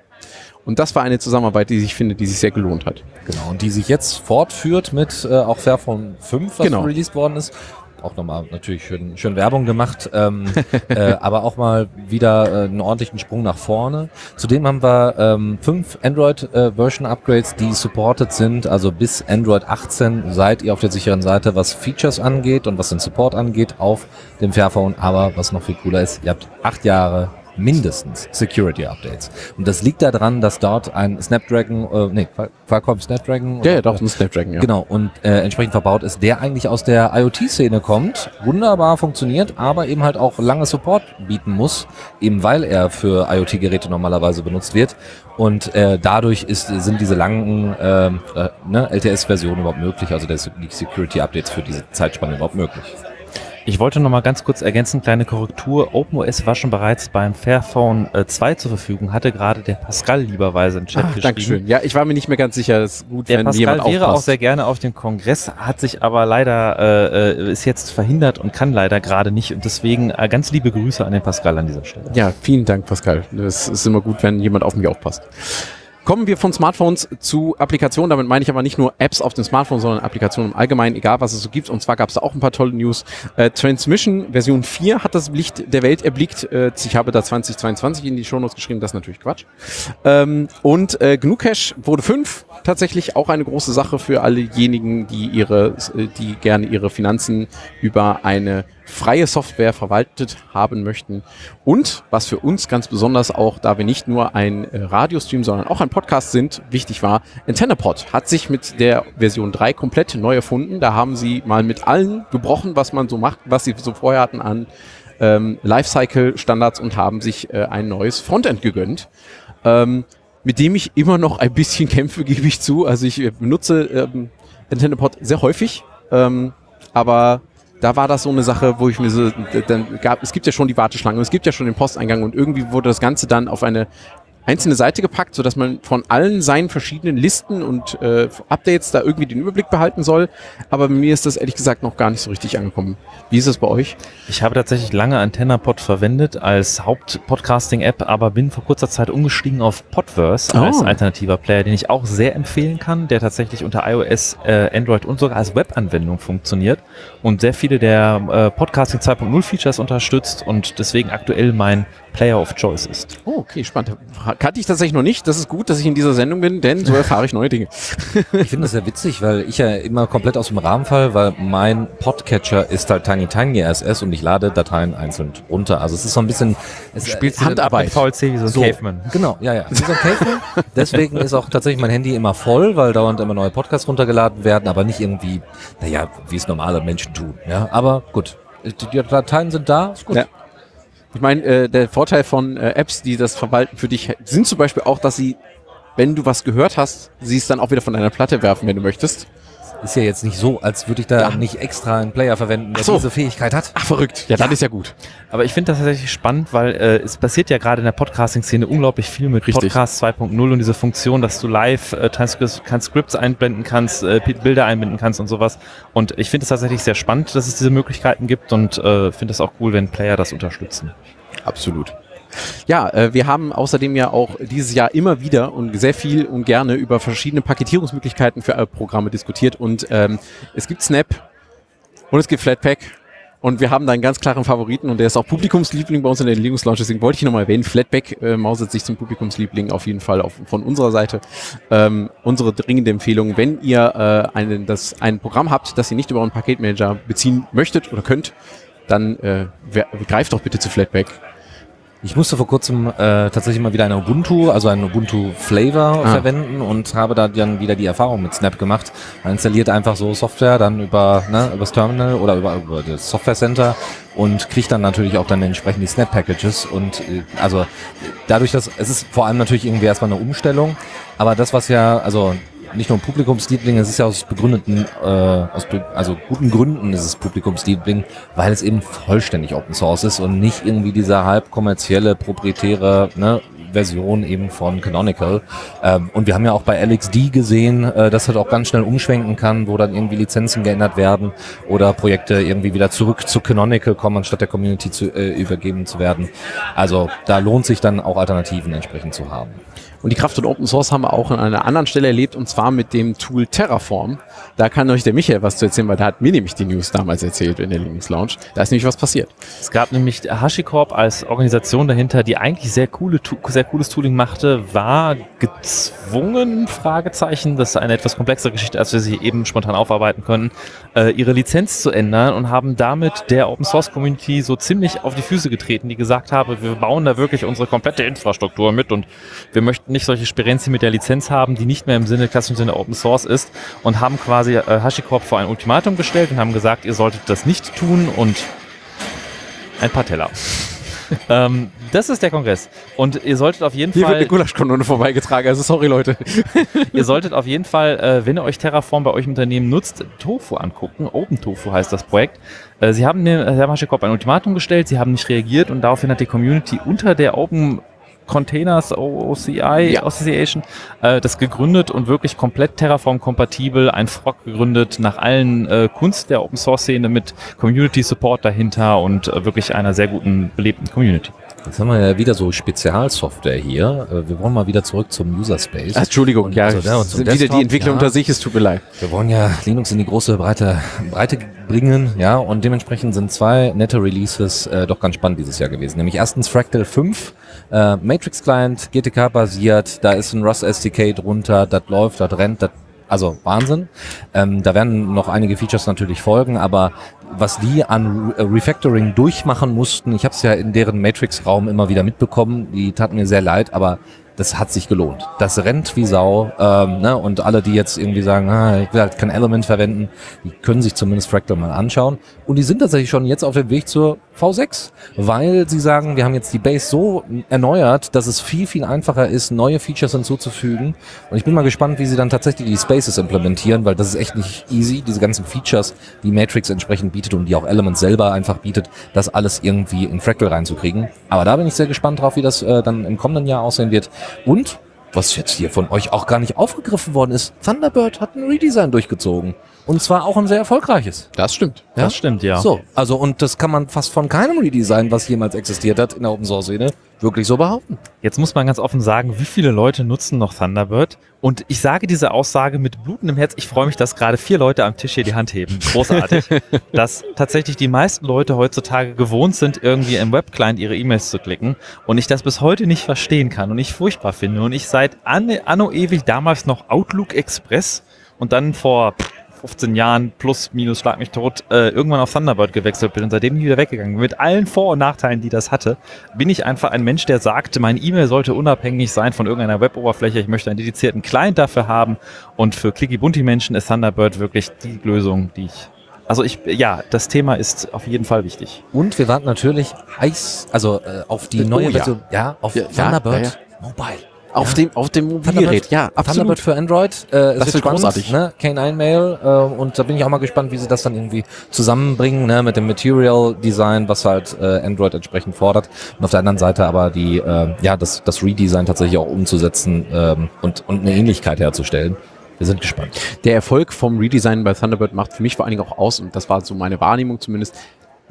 Und das war eine Zusammenarbeit, die ich finde, die sich sehr gelohnt hat. Genau, und die sich jetzt fortführt mit äh, auch Fairphone 5, was genau. released worden ist auch nochmal natürlich schön, schön Werbung gemacht, ähm, [LAUGHS] äh, aber auch mal wieder äh, einen ordentlichen Sprung nach vorne. Zudem haben wir ähm, fünf Android-Version-Upgrades, äh, die supported sind, also bis Android 18 seid ihr auf der sicheren Seite, was Features angeht und was den Support angeht auf dem Fairphone, aber was noch viel cooler ist, ihr habt acht Jahre mindestens Security Updates. Und das liegt daran, dass dort ein Snapdragon, äh, nee, Qualcomm Snapdragon. Ja, ja, doch, ein Snapdragon, ja. Genau, und äh, entsprechend verbaut ist, der eigentlich aus der IoT-Szene kommt, wunderbar funktioniert, aber eben halt auch lange Support bieten muss, eben weil er für IoT-Geräte normalerweise benutzt wird. Und äh, dadurch ist, sind diese langen äh, äh, ne, LTS-Versionen überhaupt möglich, also die Security-Updates für diese Zeitspanne überhaupt möglich. Ich wollte noch mal ganz kurz ergänzen, kleine Korrektur. OpenOS war schon bereits beim Fairphone äh, 2 zur Verfügung, hatte gerade der Pascal lieberweise im Chat Ach, geschrieben. Dankeschön. Ja, ich war mir nicht mehr ganz sicher. Das ist gut, Der wenn Pascal jemand wäre auch aufpasst. sehr gerne auf dem Kongress, hat sich aber leider, äh, äh, ist jetzt verhindert und kann leider gerade nicht. Und deswegen äh, ganz liebe Grüße an den Pascal an dieser Stelle. Ja, vielen Dank, Pascal. Es ist immer gut, wenn jemand auf mich aufpasst. Kommen wir von Smartphones zu Applikationen. Damit meine ich aber nicht nur Apps auf dem Smartphone, sondern Applikationen im Allgemeinen, egal was es so gibt. Und zwar gab es auch ein paar tolle News. Äh, Transmission Version 4 hat das Licht der Welt erblickt. Äh, ich habe da 2022 in die Shownotes geschrieben, das ist natürlich Quatsch. Ähm, und äh, GNU wurde 5. Tatsächlich auch eine große Sache für allejenigen, die ihre, die gerne ihre Finanzen über eine freie Software verwaltet haben möchten. Und was für uns ganz besonders auch, da wir nicht nur ein äh, Radiostream, sondern auch ein Podcast sind, wichtig war, AntennaPod hat sich mit der Version 3 komplett neu erfunden. Da haben sie mal mit allen gebrochen, was man so macht, was sie so vorher hatten an ähm, Lifecycle-Standards und haben sich äh, ein neues Frontend gegönnt. Ähm, mit dem ich immer noch ein bisschen [LAUGHS] kämpfe, gebe ich zu. Also ich äh, benutze ähm, AntennaPod sehr häufig, ähm, aber da war das so eine Sache, wo ich mir so, dann gab, es gibt ja schon die Warteschlange, es gibt ja schon den Posteingang und irgendwie wurde das Ganze dann auf eine einzelne Seite gepackt, sodass man von allen seinen verschiedenen Listen und äh, Updates da irgendwie den Überblick behalten soll. Aber mir ist das ehrlich gesagt noch gar nicht so richtig angekommen. Wie ist es bei euch? Ich habe tatsächlich lange AntennaPod verwendet als Haupt-Podcasting-App, aber bin vor kurzer Zeit umgestiegen auf Podverse Oh. als alternativer Player, den ich auch sehr empfehlen kann, der tatsächlich unter iOS, äh, Android und sogar als Webanwendung funktioniert und sehr viele der äh, Podcasting 2.0 Features unterstützt und deswegen aktuell mein Player of Choice ist. Oh, okay, spannend. Kannte ich tatsächlich noch nicht. Das ist gut, dass ich in dieser Sendung bin, denn so erfahre ich neue Dinge. Ich finde das sehr witzig, weil ich ja immer komplett aus dem Rahmen fall, weil mein Podcatcher ist halt Tiny Tiny RSS und ich lade Dateien einzeln runter. Also es ist so ein bisschen es, Spielst äh, Handarbeit. Mit VLC wie so ein So. Caveman. Genau, ja, ja. Wie so ein Caveman. Deswegen ist auch tatsächlich mein Handy immer voll, weil dauernd immer neue Podcasts runtergeladen werden, aber nicht irgendwie, naja, wie es normale Menschen tun. Ja, aber gut. Die, die Dateien sind da, ist gut. Ja. Ich meine, äh, der Vorteil von äh, Apps, die das verwalten für dich, sind zum Beispiel auch, dass sie, wenn du was gehört hast, sie es dann auch wieder von deiner Platte werfen, wenn du möchtest. Ist ja jetzt nicht so, als würde ich da Ja. nicht extra einen Player verwenden, der so. diese Fähigkeit hat. Ach, verrückt. Ja, dann ist ja gut. Aber ich finde das tatsächlich spannend, weil äh, es passiert ja gerade in der Podcasting-Szene unglaublich viel mit Richtig. Podcast 2.0 und diese Funktion, dass du live äh, Transcripts, Transcripts einblenden kannst, äh, Bilder einbinden kannst und sowas. Und ich finde es tatsächlich sehr spannend, dass es diese Möglichkeiten gibt und äh, finde es auch cool, wenn Player das unterstützen. Absolut. Ja, äh, wir haben außerdem ja auch dieses Jahr immer wieder und sehr viel und gerne über verschiedene Paketierungsmöglichkeiten für äh, Programme diskutiert und ähm, es gibt Snap und es gibt Flatpak und wir haben da einen ganz klaren Favoriten und der ist auch Publikumsliebling bei uns in der Linux Launch, deswegen wollte ich nochmal erwähnen. Flatpak äh, mauset sich zum Publikumsliebling auf jeden Fall auf, von unserer Seite. Ähm, unsere dringende Empfehlung, wenn ihr äh, einen, das, ein Programm habt, das ihr nicht über einen Paketmanager beziehen möchtet oder könnt, dann äh, greift doch bitte zu Flatpak. Ich musste vor kurzem äh, tatsächlich mal wieder eine Ubuntu, also einen Ubuntu Flavor Ah. verwenden und habe da dann wieder die Erfahrung mit Snap gemacht. Man installiert einfach so Software dann über ne, übers Terminal oder über, über das Software Center und kriegt dann natürlich auch dann entsprechend die Snap Packages und äh, also dadurch, dass es ist vor allem natürlich irgendwie erstmal eine Umstellung, aber das was ja also nicht nur ein Publikumsliebling, es ist ja aus begründeten, äh, aus be also guten Gründen ist es Publikumsliebling, weil es eben vollständig Open Source ist und nicht irgendwie diese halb kommerzielle, proprietäre ne, Version eben von Canonical. Ähm, und wir haben ja auch bei LXD gesehen, äh, dass das auch ganz schnell umschwenken kann, wo dann irgendwie Lizenzen geändert werden oder Projekte irgendwie wieder zurück zu Canonical kommen, anstatt der Community zu, äh, übergeben zu werden. Also da lohnt sich dann auch Alternativen entsprechend zu haben. Und die Kraft von Open Source haben wir auch an einer anderen Stelle erlebt und zwar mit dem Tool Terraform. Da kann euch der Michael was zu erzählen, weil da hat mir nämlich die News damals erzählt in der Linux Lounge. Da ist nämlich was passiert. Es gab nämlich HashiCorp als Organisation dahinter, die eigentlich sehr, coole, sehr cooles Tooling machte, war gezwungen, Fragezeichen, das ist eine etwas komplexere Geschichte, als wir sie eben spontan aufarbeiten können, äh, ihre Lizenz zu ändern und haben damit der Open Source Community so ziemlich auf die Füße getreten, die gesagt haben, wir bauen da wirklich unsere komplette Infrastruktur mit und wir möchten nicht solche Sperenzien mit der Lizenz haben, die nicht mehr im Sinne, klassischen Sinne Open Source ist und haben quasi äh, HashiCorp vor ein Ultimatum gestellt und haben gesagt, ihr solltet das nicht tun und ein paar Teller. [LAUGHS] ähm, das ist der Kongress. Und ihr solltet auf jeden Hier Fall. wird eine Gulaschkanone vorbeigetragen, also sorry Leute. [LAUGHS] ihr solltet auf jeden Fall, äh, wenn ihr euch Terraform bei euch im Unternehmen nutzt, Tofu angucken. Open Tofu heißt das Projekt. Äh, sie haben dem Herr Maschekop ein Ultimatum gestellt, sie haben nicht reagiert und daraufhin hat die Community unter der Open Containers OCI Ja. Association äh, das gegründet und wirklich komplett Terraform-kompatibel, ein Frog gegründet nach allen äh, Kunst der Open Source Szene mit Community Support dahinter und äh, wirklich einer sehr guten belebten Community. Jetzt haben wir ja wieder so Spezialsoftware hier. Äh, Wir wollen mal wieder zurück zum User Space. Ah, Entschuldigung, Und ja, also, ja, zum sind wieder Desktop, die Entwickler ja. unter sich, es tut mir leid. Wir wollen ja Linux in die große Breite, Breite bringen, ja, und dementsprechend sind zwei nette Releases äh, doch ganz spannend dieses Jahr gewesen. Nämlich erstens Fractal 5, äh, Matrix Client, GTK basiert, da ist ein Rust SDK drunter, das läuft, das rennt, das also Wahnsinn. Ähm, da werden noch einige Features natürlich folgen, aber was die an Re Refactoring durchmachen mussten, ich habe es ja in deren Matrix-Raum immer wieder mitbekommen, die taten mir sehr leid, aber das hat sich gelohnt. Das rennt wie Sau. Ähm, ne? Und alle, die jetzt irgendwie sagen, ah, ich will halt kein Element verwenden, die können sich zumindest Fractal mal anschauen. Und die sind tatsächlich schon jetzt auf dem Weg zur V6, weil sie sagen, wir haben jetzt die Base so erneuert, dass es viel, viel einfacher ist, neue Features hinzuzufügen. Und ich bin mal gespannt, wie sie dann tatsächlich die Spaces implementieren, weil das ist echt nicht easy, diese ganzen Features, die Matrix entsprechend bietet und die auch Element selber einfach bietet, das alles irgendwie in Fractal reinzukriegen. Aber da bin ich sehr gespannt drauf, wie das äh, dann im kommenden Jahr aussehen wird. Und was jetzt hier von euch auch gar nicht aufgegriffen worden ist, Thunderbird hat ein Redesign durchgezogen. Und zwar auch ein sehr erfolgreiches. Das stimmt. Ja? Das stimmt, ja. So, also und das kann man fast von keinem Redesign, was jemals existiert hat in der Open Source Szene, wirklich so behaupten. Jetzt muss man ganz offen sagen, wie viele Leute nutzen noch Thunderbird? Und ich sage diese Aussage mit blutendem Herz. Ich freue mich, dass gerade vier Leute am Tisch hier die Hand heben. Großartig. [LAUGHS] dass tatsächlich die meisten Leute heutzutage gewohnt sind, irgendwie im Webclient ihre E-Mails zu klicken. Und ich das bis heute nicht verstehen kann und ich furchtbar finde. Und ich seit anno, anno ewig damals noch Outlook Express und dann vor 15 Jahren plus minus schlag mich tot äh, irgendwann auf Thunderbird gewechselt bin und seitdem nie wieder weggegangen bin. Mit allen Vor- und Nachteilen, die das hatte, bin ich einfach ein Mensch, der sagt, meine E-Mail sollte unabhängig sein von irgendeiner Weboberfläche. Ich möchte einen dedizierten Client dafür haben und für Clicky-Bunti-Menschen ist Thunderbird wirklich die Lösung, die ich also ich, ja, das Thema ist auf jeden Fall wichtig. Und wir warten natürlich heiß, also äh, auf die Oh neue ja. Version, ja, auf ja, Thunderbird ja, Mobile. Auf, Ja. dem, auf dem Mobilgerät, ja, Thunderbird absolut. für Android. Äh, Das wird großartig. Ne? K9 Mail. Äh, und da bin ich auch mal gespannt, wie sie das dann irgendwie zusammenbringen ne? mit dem Material Design, was halt äh, Android entsprechend fordert. Und auf der anderen Seite aber die, äh, ja, das, das Redesign tatsächlich auch umzusetzen ähm, und, und eine Ähnlichkeit herzustellen. Wir sind gespannt. Der Erfolg vom Redesign bei Thunderbird macht für mich vor allen Dingen auch aus, und das war so meine Wahrnehmung zumindest,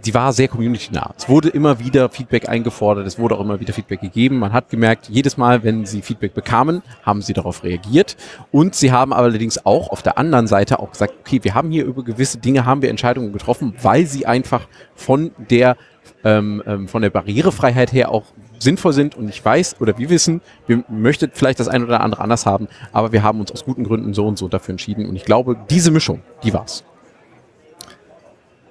die war sehr community-nah. Es wurde immer wieder Feedback eingefordert, es wurde auch immer wieder Feedback gegeben. Man hat gemerkt, jedes Mal, wenn sie Feedback bekamen, haben sie darauf reagiert. Und sie haben allerdings auch auf der anderen Seite auch gesagt, okay, wir haben hier über gewisse Dinge, haben wir Entscheidungen getroffen, weil sie einfach von der ähm, ähm, von der Barrierefreiheit her auch sinnvoll sind und ich weiß oder wir wissen, wir möchten vielleicht das eine oder andere anders haben, aber wir haben uns aus guten Gründen so und so dafür entschieden und ich glaube, diese Mischung, die war's.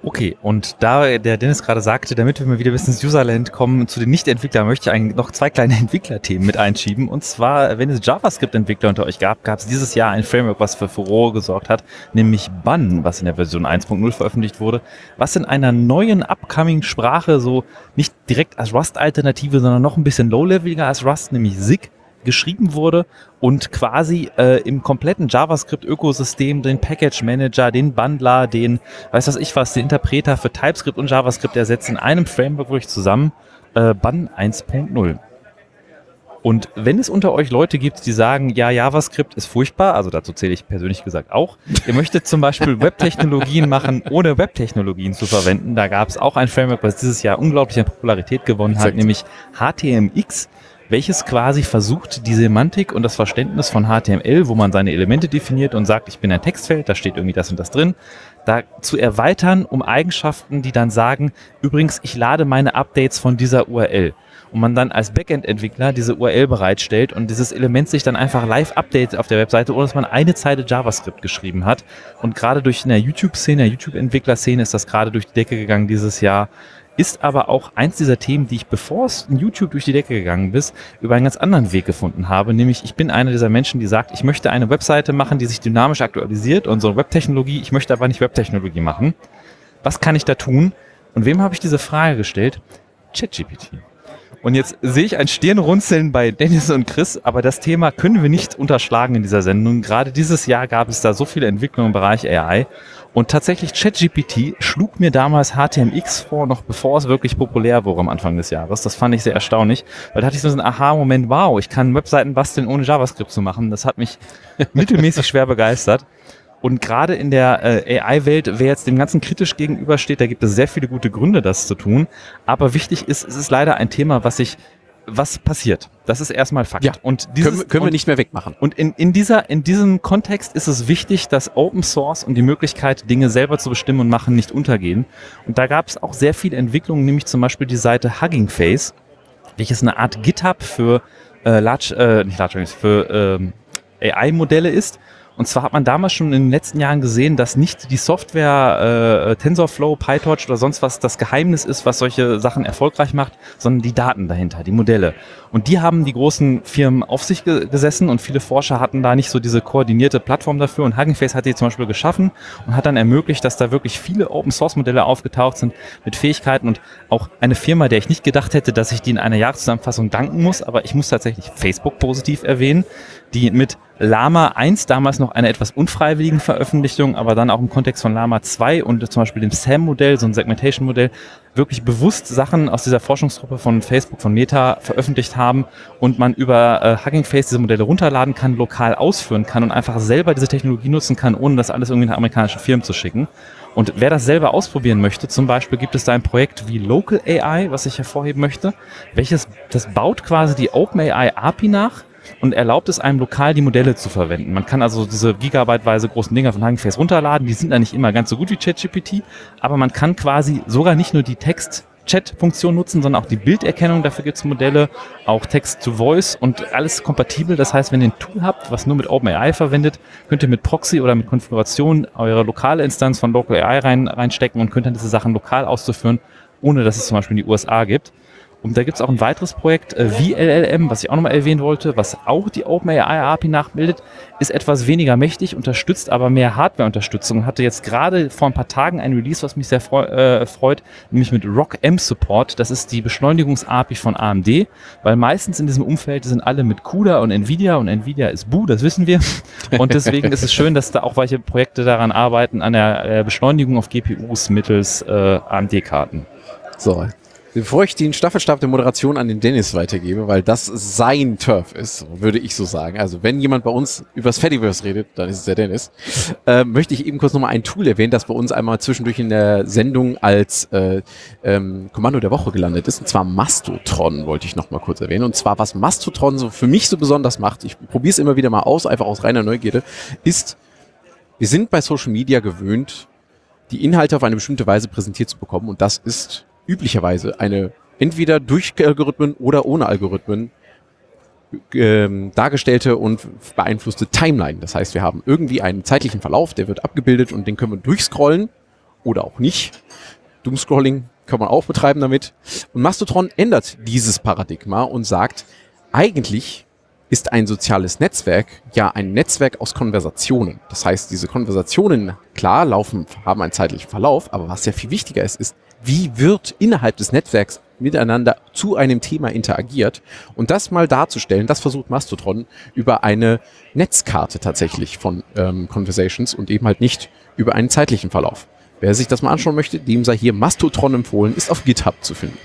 Okay, und da der Dennis gerade sagte, damit wir wieder bis ins Userland kommen, zu den Nicht-Entwicklern möchte ich eigentlich noch zwei kleine [LAUGHS] Entwicklerthemen mit einschieben. Und zwar, wenn es JavaScript-Entwickler unter euch gab, gab es dieses Jahr ein Framework, was für Furore gesorgt hat, nämlich Bun, was in der Version 1.0 veröffentlicht wurde, was in einer neuen Upcoming-Sprache so nicht direkt als Rust-Alternative, sondern noch ein bisschen low-leveliger als Rust, nämlich SIG, geschrieben wurde und quasi äh, im kompletten JavaScript-Ökosystem den Package Manager, den Bundler, den, weiß was ich was, den Interpreter für TypeScript und JavaScript ersetzt in einem Framework wirklich zusammen, äh, Bun 1.0. Und wenn es unter euch Leute gibt, die sagen, ja, JavaScript ist furchtbar, also dazu zähle ich persönlich gesagt auch, ihr möchtet zum Beispiel Webtechnologien machen, ohne Webtechnologien zu verwenden, da gab es auch ein Framework, was dieses Jahr unglaublich an Popularität gewonnen hat, Exakt. nämlich HTMX welches quasi versucht, die Semantik und das Verständnis von HTML, wo man seine Elemente definiert und sagt, ich bin ein Textfeld, da steht irgendwie das und das drin, da zu erweitern um Eigenschaften, die dann sagen, übrigens, ich lade meine Updates von dieser URL. Und man dann als Backend-Entwickler diese URL bereitstellt und dieses Element sich dann einfach live updatet auf der Webseite, ohne dass man eine Zeile JavaScript geschrieben hat. Und gerade durch in der YouTube-Szene, der YouTube-Entwickler-Szene ist das gerade durch die Decke gegangen dieses Jahr ist aber auch eins dieser Themen, die ich, bevor es in YouTube durch die Decke gegangen ist, über einen ganz anderen Weg gefunden habe. Nämlich, ich bin einer dieser Menschen, die sagt, ich möchte eine Webseite machen, die sich dynamisch aktualisiert und so Webtechnologie, ich möchte aber nicht Webtechnologie machen. Was kann ich da tun? Und wem habe ich diese Frage gestellt? ChatGPT. Und jetzt sehe ich ein Stirnrunzeln bei Dennis und Chris, aber das Thema können wir nicht unterschlagen in dieser Sendung. Gerade dieses Jahr gab es da so viele Entwicklungen im Bereich AI. Und tatsächlich ChatGPT schlug mir damals HTMX vor, noch bevor es wirklich populär wurde am Anfang des Jahres. Das fand ich sehr erstaunlich, weil da hatte ich so einen Aha-Moment, wow, ich kann Webseiten basteln, ohne JavaScript zu machen. Das hat mich [LAUGHS] mittelmäßig schwer begeistert. Und gerade in der äh, AI-Welt, wer jetzt dem Ganzen kritisch gegenübersteht, da gibt es sehr viele gute Gründe, das zu tun. Aber wichtig ist, es ist leider ein Thema, was sich was passiert. Das ist erstmal Fakt. Ja, und dieses, können, können wir nicht mehr wegmachen. Und in, in, dieser, in diesem Kontext ist es wichtig, dass Open Source und die Möglichkeit, Dinge selber zu bestimmen und machen, nicht untergehen. Und da gab es auch sehr viele Entwicklungen, nämlich zum Beispiel die Seite Hugging Face, welches eine Art GitHub für äh, Large, äh, nicht Large, für ähm, AI-Modelle ist und zwar hat man damals schon in den letzten Jahren gesehen, dass nicht die Software äh, TensorFlow, PyTorch oder sonst was das Geheimnis ist, was solche Sachen erfolgreich macht, sondern die Daten dahinter, die Modelle. Und die haben die großen Firmen auf sich ge gesessen und viele Forscher hatten da nicht so diese koordinierte Plattform dafür. Und Hugging Face hat die zum Beispiel geschaffen und hat dann ermöglicht, dass da wirklich viele Open Source Modelle aufgetaucht sind mit Fähigkeiten und auch eine Firma, der ich nicht gedacht hätte, dass ich die in einer Jahreszusammenfassung danken muss, aber ich muss tatsächlich Facebook positiv erwähnen, die mit Lama 1 damals noch eine etwas unfreiwilligen Veröffentlichung, aber dann auch im Kontext von Lama 2 und zum Beispiel dem SAM-Modell, so ein Segmentation-Modell, wirklich bewusst Sachen aus dieser Forschungstruppe von Facebook, von Meta veröffentlicht haben und man über äh, Hugging Face diese Modelle runterladen kann, lokal ausführen kann und einfach selber diese Technologie nutzen kann, ohne das alles irgendwie nach amerikanischen Firmen zu schicken. Und wer das selber ausprobieren möchte, zum Beispiel gibt es da ein Projekt wie Local AI, was ich hervorheben möchte, welches, das baut quasi die OpenAI API nach, und erlaubt es einem lokal die Modelle zu verwenden. Man kann also diese gigabyteweise großen Dinger von Hugging Face runterladen. Die sind da nicht immer ganz so gut wie ChatGPT, aber man kann quasi sogar nicht nur die Text Chat-Funktion nutzen, sondern auch die Bilderkennung. Dafür gibt es Modelle, auch Text-to-Voice und alles kompatibel. Das heißt, wenn ihr ein Tool habt, was nur mit OpenAI verwendet, könnt ihr mit Proxy oder mit Konfiguration eure lokale Instanz von LocalAI rein, reinstecken und könnt dann diese Sachen lokal auszuführen, ohne dass es zum Beispiel in die USA gibt. Und da gibt es auch ein weiteres Projekt, äh, VLLM, was ich auch nochmal erwähnen wollte, was auch die OpenAI API nachbildet, ist etwas weniger mächtig, unterstützt aber mehr Hardware-Unterstützung. Hatte jetzt gerade vor ein paar Tagen ein Release, was mich sehr freu äh, freut, nämlich mit RockM Support. Das ist die Beschleunigungs-API von AMD, weil meistens in diesem Umfeld sind alle mit CUDA und Nvidia und Nvidia ist Bu, das wissen wir. Und deswegen ist es schön, dass da auch welche Projekte daran arbeiten, an der äh, Beschleunigung auf GPUs mittels äh, AMD-Karten. So, Bevor ich den Staffelstab der Moderation an den Dennis weitergebe, weil das sein Turf ist, würde ich so sagen. Also wenn jemand bei uns übers Fediverse redet, dann ist es der Dennis. Äh, möchte ich eben kurz nochmal ein Tool erwähnen, das bei uns einmal zwischendurch in der Sendung als äh, ähm, Kommando der Woche gelandet ist. Und zwar Mastotron wollte ich nochmal kurz erwähnen. Und zwar was Mastotron so für mich so besonders macht, ich probiere es immer wieder mal aus, einfach aus reiner Neugierde, ist, wir sind bei Social Media gewöhnt, die Inhalte auf eine bestimmte Weise präsentiert zu bekommen. Und das ist üblicherweise eine entweder durch Algorithmen oder ohne Algorithmen ähm, dargestellte und beeinflusste Timeline. Das heißt, wir haben irgendwie einen zeitlichen Verlauf, der wird abgebildet und den können wir durchscrollen oder auch nicht. Doomscrolling kann man auch betreiben damit. Und Mastodon ändert dieses Paradigma und sagt, eigentlich ist ein soziales Netzwerk ja ein Netzwerk aus Konversationen. Das heißt, diese Konversationen, klar, laufen, haben einen zeitlichen Verlauf, aber was ja viel wichtiger ist, ist, wie wird innerhalb des Netzwerks miteinander zu einem Thema interagiert. Und das mal darzustellen, das versucht Mastodon über eine Netzkarte tatsächlich von ähm, Conversations und eben halt nicht über einen zeitlichen Verlauf. Wer sich das mal anschauen möchte, dem sei hier Mastodon empfohlen, ist auf GitHub zu finden.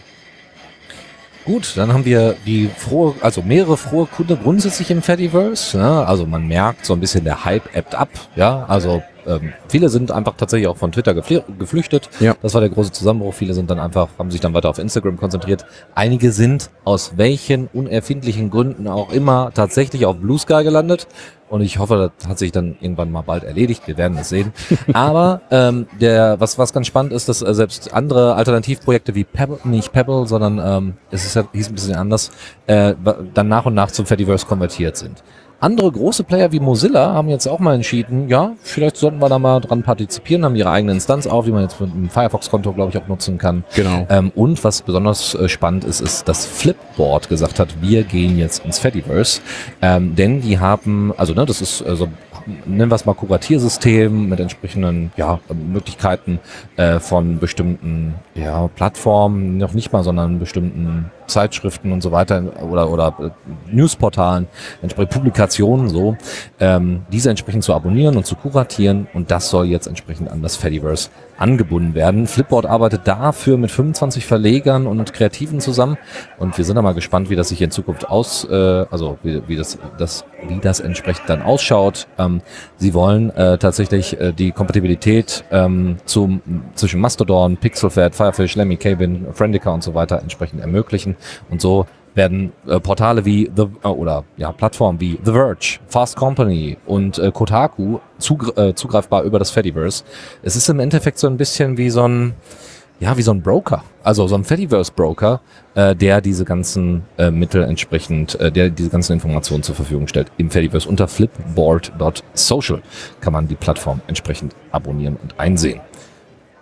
Gut, dann haben wir die frohe, also mehrere frohe Kunde grundsätzlich im Fediverse. Ja, also man merkt so ein bisschen der Hype ebbt ab. Ja, also ähm, viele sind einfach tatsächlich auch von Twitter gefl geflüchtet. Ja. Das war der große Zusammenbruch. Viele sind dann einfach, haben sich dann weiter auf Instagram konzentriert. Einige sind aus welchen unerfindlichen Gründen auch immer tatsächlich auf Blue Sky gelandet. Und ich hoffe, das hat sich dann irgendwann mal bald erledigt. Wir werden es sehen. [LAUGHS] Aber ähm, der, was, was ganz spannend ist, dass äh, selbst andere Alternativprojekte wie Pebble, nicht Pebble, sondern ähm, es ist ja, hieß ein bisschen anders, äh, dann nach und nach zum Fediverse konvertiert sind. Andere große Player wie Mozilla haben jetzt auch mal entschieden, ja, vielleicht sollten wir da mal dran partizipieren, haben ihre eigene Instanz auf, die man jetzt mit einem Firefox-Konto, glaube ich, auch nutzen kann. Genau. Ähm, und was besonders äh, spannend ist, ist, dass Flipboard gesagt hat, wir gehen jetzt ins Fediverse. Ähm, denn die haben, also ne, das ist äh, so nennen wir es mal Kuratiersystem mit entsprechenden ja, Möglichkeiten äh, von bestimmten ja, Plattformen, noch nicht mal, sondern bestimmten Zeitschriften und so weiter oder, oder äh, Newsportalen, entsprechend Publikationen so, ähm, diese entsprechend zu abonnieren und zu kuratieren und das soll jetzt entsprechend an das Fediverse angebunden werden. Flipboard arbeitet dafür mit 25 Verlegern und Kreativen zusammen und wir sind da mal gespannt, wie das sich in Zukunft aus, äh, also wie, wie das, das, wie das entsprechend dann ausschaut. Ähm, sie wollen äh, tatsächlich äh, die Kompatibilität ähm, zum, zwischen Mastodon, Pixelfed, Firefish, Lemmy, Cabin, Friendica und so weiter entsprechend ermöglichen und so werden äh, Portale wie The äh, oder ja Plattformen wie The Verge, Fast Company und äh, Kotaku zugr äh, zugreifbar über das Fediverse. Es ist im Endeffekt so ein bisschen wie so ein ja wie so ein Broker, also so ein Fediverse Broker, äh, der diese ganzen äh, Mittel entsprechend, der diese ganzen Informationen zur Verfügung stellt im Fediverse unter flipboard.social kann man die Plattform entsprechend abonnieren und einsehen.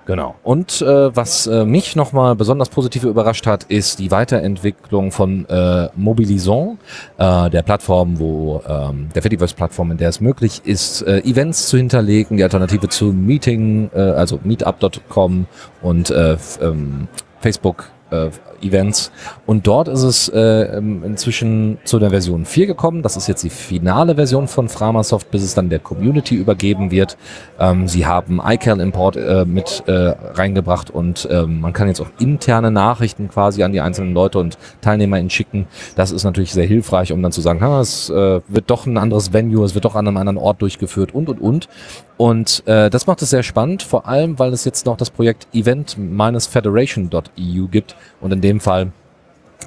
Genau. Und äh, was äh, mich nochmal besonders positiv überrascht hat, ist die Weiterentwicklung von äh, Mobilison, äh, der Plattform, wo ähm, der Fediverse-Plattform, in der es möglich ist, äh, Events zu hinterlegen, die Alternative zu Meeting, äh, also meetup.com und äh, ähm, Facebook äh, Events. Und dort ist es äh, ähm, inzwischen zu der Version 4 gekommen. Das ist jetzt die finale Version von Framasoft, bis es dann der Community übergeben wird. Ähm, sie haben iCal-Import äh, mit äh, reingebracht und ähm, man kann jetzt auch interne Nachrichten quasi an die einzelnen Leute und Teilnehmer schicken. Das ist natürlich sehr hilfreich, um dann zu sagen, es äh, wird doch ein anderes Venue, es wird doch an einem anderen Ort durchgeführt und und und. Und äh, das macht es sehr spannend, vor allem, weil es jetzt noch das Projekt event-federation.eu gibt und in dem Fall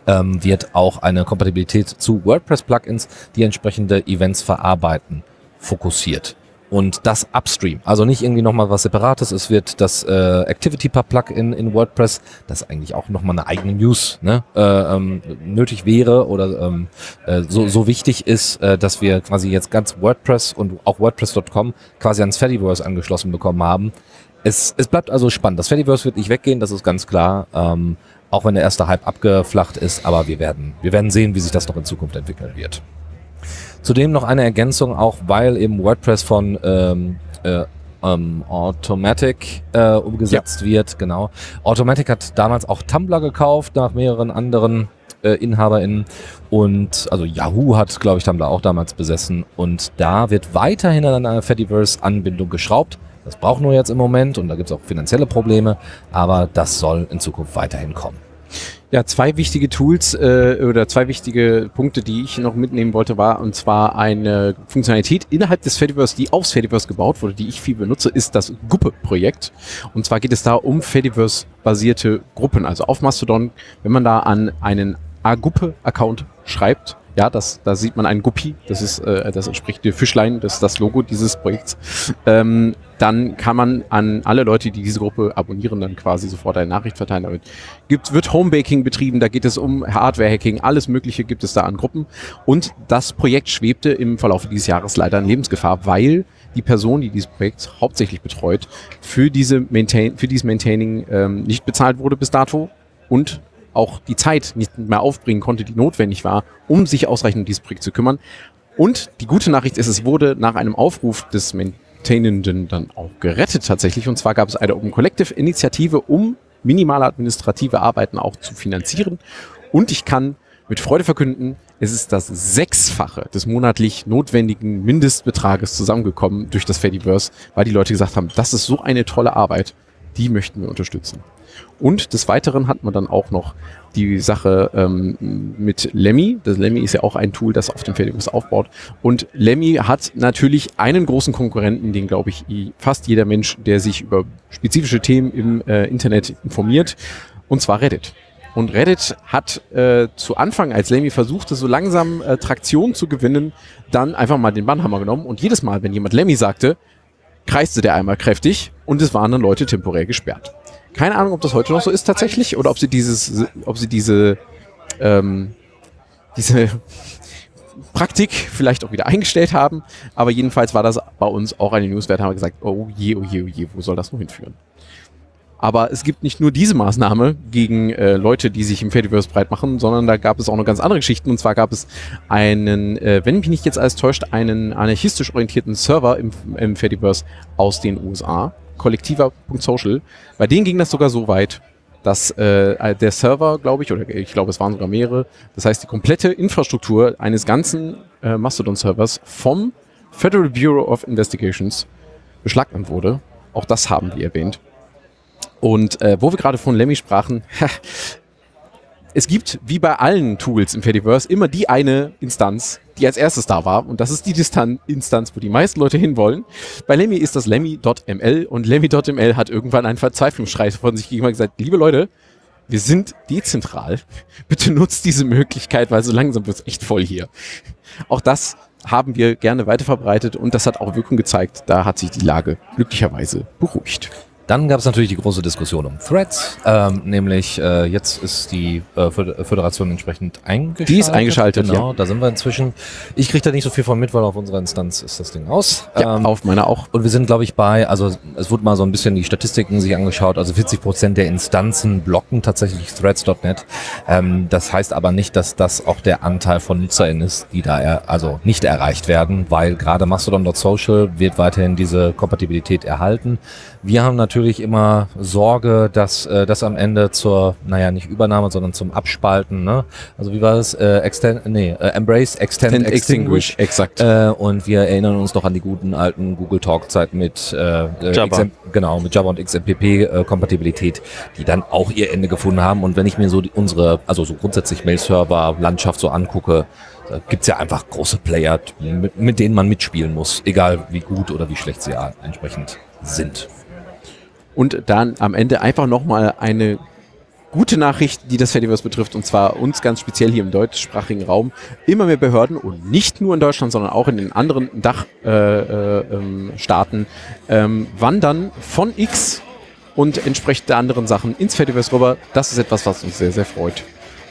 ähm, wird auch eine Kompatibilität zu WordPress-Plugins, die entsprechende Events verarbeiten, fokussiert. Und das upstream. Also nicht irgendwie nochmal was Separates. Es wird das äh, Activity Pub Plugin in WordPress, das eigentlich auch nochmal eine eigene News ne, äh, ähm, nötig wäre oder ähm, äh, so, so wichtig ist, äh, dass wir quasi jetzt ganz WordPress und auch WordPress.com quasi ans Fediverse angeschlossen bekommen haben. Es, es bleibt also spannend. Das Fediverse wird nicht weggehen, das ist ganz klar. Ähm, auch wenn der erste Hype abgeflacht ist, aber wir werden, wir werden sehen, wie sich das noch in Zukunft entwickeln wird. Zudem noch eine Ergänzung, auch weil eben WordPress von ähm, äh, ähm, Automatic äh, umgesetzt wird, genau. Automatic hat damals auch Tumblr gekauft nach mehreren anderen äh, InhaberInnen und also Yahoo hat, glaube ich, Tumblr auch damals besessen und da wird weiterhin an einer Fediverse-Anbindung geschraubt. Das braucht nur jetzt im Moment und da gibt es auch finanzielle Probleme, aber das soll in Zukunft weiterhin kommen. Ja, zwei wichtige Tools äh, oder zwei wichtige Punkte, die ich noch mitnehmen wollte, war und zwar eine Funktionalität innerhalb des Fediverse, die aufs Fediverse gebaut wurde, die ich viel benutze, ist das Guppe-Projekt. Und zwar geht es da um Fediverse-basierte Gruppen. Also auf Mastodon, wenn man da an einen A-Guppe-Account schreibt, ja, das, da sieht man einen Guppi, das ist, äh, das entspricht der Fischlein, das ist das Logo dieses Projekts. Ähm, dann kann man an alle Leute, die diese Gruppe abonnieren, dann quasi sofort eine Nachricht verteilen. Damit gibt, wird Homebaking betrieben, da geht es um Hardware-Hacking, alles Mögliche gibt es da an Gruppen. Und das Projekt schwebte im Verlauf dieses Jahres leider in Lebensgefahr, weil die Person, die dieses Projekt hauptsächlich betreut, für, diese Maintain, für dieses Maintaining ähm, nicht bezahlt wurde bis dato und auch die Zeit nicht mehr aufbringen konnte, die notwendig war, um sich ausreichend um dieses Projekt zu kümmern. Und die gute Nachricht ist, es wurde nach einem Aufruf des Maintainenden dann auch gerettet tatsächlich. Und zwar gab es eine Open Collective Initiative, um minimale administrative Arbeiten auch zu finanzieren. Und ich kann mit Freude verkünden, es ist das Sechsfache des monatlich notwendigen Mindestbetrages zusammengekommen durch das Fediverse, weil die Leute gesagt haben, das ist so eine tolle Arbeit. die möchten wir unterstützen. Und des Weiteren hat man dann auch noch die Sache ähm, mit Lemmy. Das Lemmy ist ja auch ein Tool, das auf dem Fediverse aufbaut. Und Lemmy hat natürlich einen großen Konkurrenten, den glaube ich fast jeder Mensch, der sich über spezifische Themen im äh, Internet informiert, und zwar Reddit. Und Reddit hat äh, zu Anfang, als Lemmy versuchte, so langsam äh, Traktion zu gewinnen, dann einfach mal den Bannhammer genommen und jedes Mal, wenn jemand Lemmy sagte, kreiste der einmal kräftig und es waren dann Leute temporär gesperrt. Keine Ahnung, ob das heute noch so ist tatsächlich oder ob sie dieses, ob sie diese, ähm, diese [LAUGHS] Praktik vielleicht auch wieder eingestellt haben. Aber jedenfalls war das bei uns auch eine Newswert, haben wir gesagt, oh je, oh je, oh je, wo soll das noch hinführen? Aber es gibt nicht nur diese Maßnahme gegen äh, Leute, die sich im Fediverse breit machen, sondern da gab es auch noch ganz andere Geschichten. Und zwar gab es einen, äh, wenn mich nicht jetzt alles täuscht, einen anarchistisch orientierten Server im, im Fediverse aus den USA, kollektiver.social. Bei denen ging das sogar so weit, dass äh, der Server, glaube ich, oder ich glaube, es waren sogar mehrere, das heißt die komplette Infrastruktur eines ganzen äh, Mastodon-Servers vom Federal Bureau of Investigations beschlagnahmt wurde. Auch das haben wir erwähnt. Und äh, wo wir gerade von Lemmy sprachen, [LAUGHS] es gibt, wie bei allen Tools im Fediverse, immer die eine Instanz, die als erstes da war. Und das ist die Distan Instanz, wo die meisten Leute hinwollen. Bei Lemmy ist das Lemmy.ml und Lemmy.ml hat irgendwann einen Verzweiflungsschrei von sich gegenüber gesagt, liebe Leute, wir sind dezentral. [LAUGHS] Bitte nutzt diese Möglichkeit, weil so langsam wird es echt voll hier. Auch das haben wir gerne weiter verbreitet und das hat auch Wirkung gezeigt. Da hat sich die Lage glücklicherweise beruhigt. Dann gab es natürlich die große Diskussion um Threads, ähm, nämlich äh, jetzt ist die äh, Föderation entsprechend eingeschaltet. Die ist eingeschaltet, genau, ja. da sind wir inzwischen. Ich kriege da nicht so viel von mit, weil auf unserer Instanz ist das Ding aus. Ja, ähm, auf meiner auch. Und wir sind, glaube ich, bei, also es wurde mal so ein bisschen die Statistiken sich angeschaut, also 40 Prozent der Instanzen blocken tatsächlich Threads.net. Ähm, das heißt aber nicht, dass das auch der Anteil von NutzerInnen ist, die da er, also nicht erreicht werden, weil gerade Mastodon.social wird weiterhin diese Kompatibilität erhalten. Wir haben natürlich immer Sorge, dass äh, das am Ende zur, naja, nicht Übernahme, sondern zum Abspalten, ne? Also wie war es? Äh, extend, nee, äh, Embrace, Extend, extend Extinguish. Exakt. Äh, und wir erinnern uns noch an die guten alten Google Talk Zeit mit äh, äh. XM, genau, mit Java und XMPP äh, die dann auch ihr Ende gefunden haben. Und wenn ich mir so die, unsere, also so grundsätzlich Mail-Server, Landschaft so angucke, da gibt's ja einfach große Player, mit, mit denen man mitspielen muss, egal wie gut oder wie schlecht sie entsprechend sind. Und dann am Ende einfach nochmal eine gute Nachricht, die das Fediverse betrifft, und zwar uns ganz speziell hier im deutschsprachigen Raum. Immer mehr Behörden und nicht nur in Deutschland, sondern auch in den anderen Dachstaaten äh, äh, ähm, wandern von X und entsprechend anderen Sachen ins Fediverse rüber. Das ist etwas, was uns sehr, sehr freut.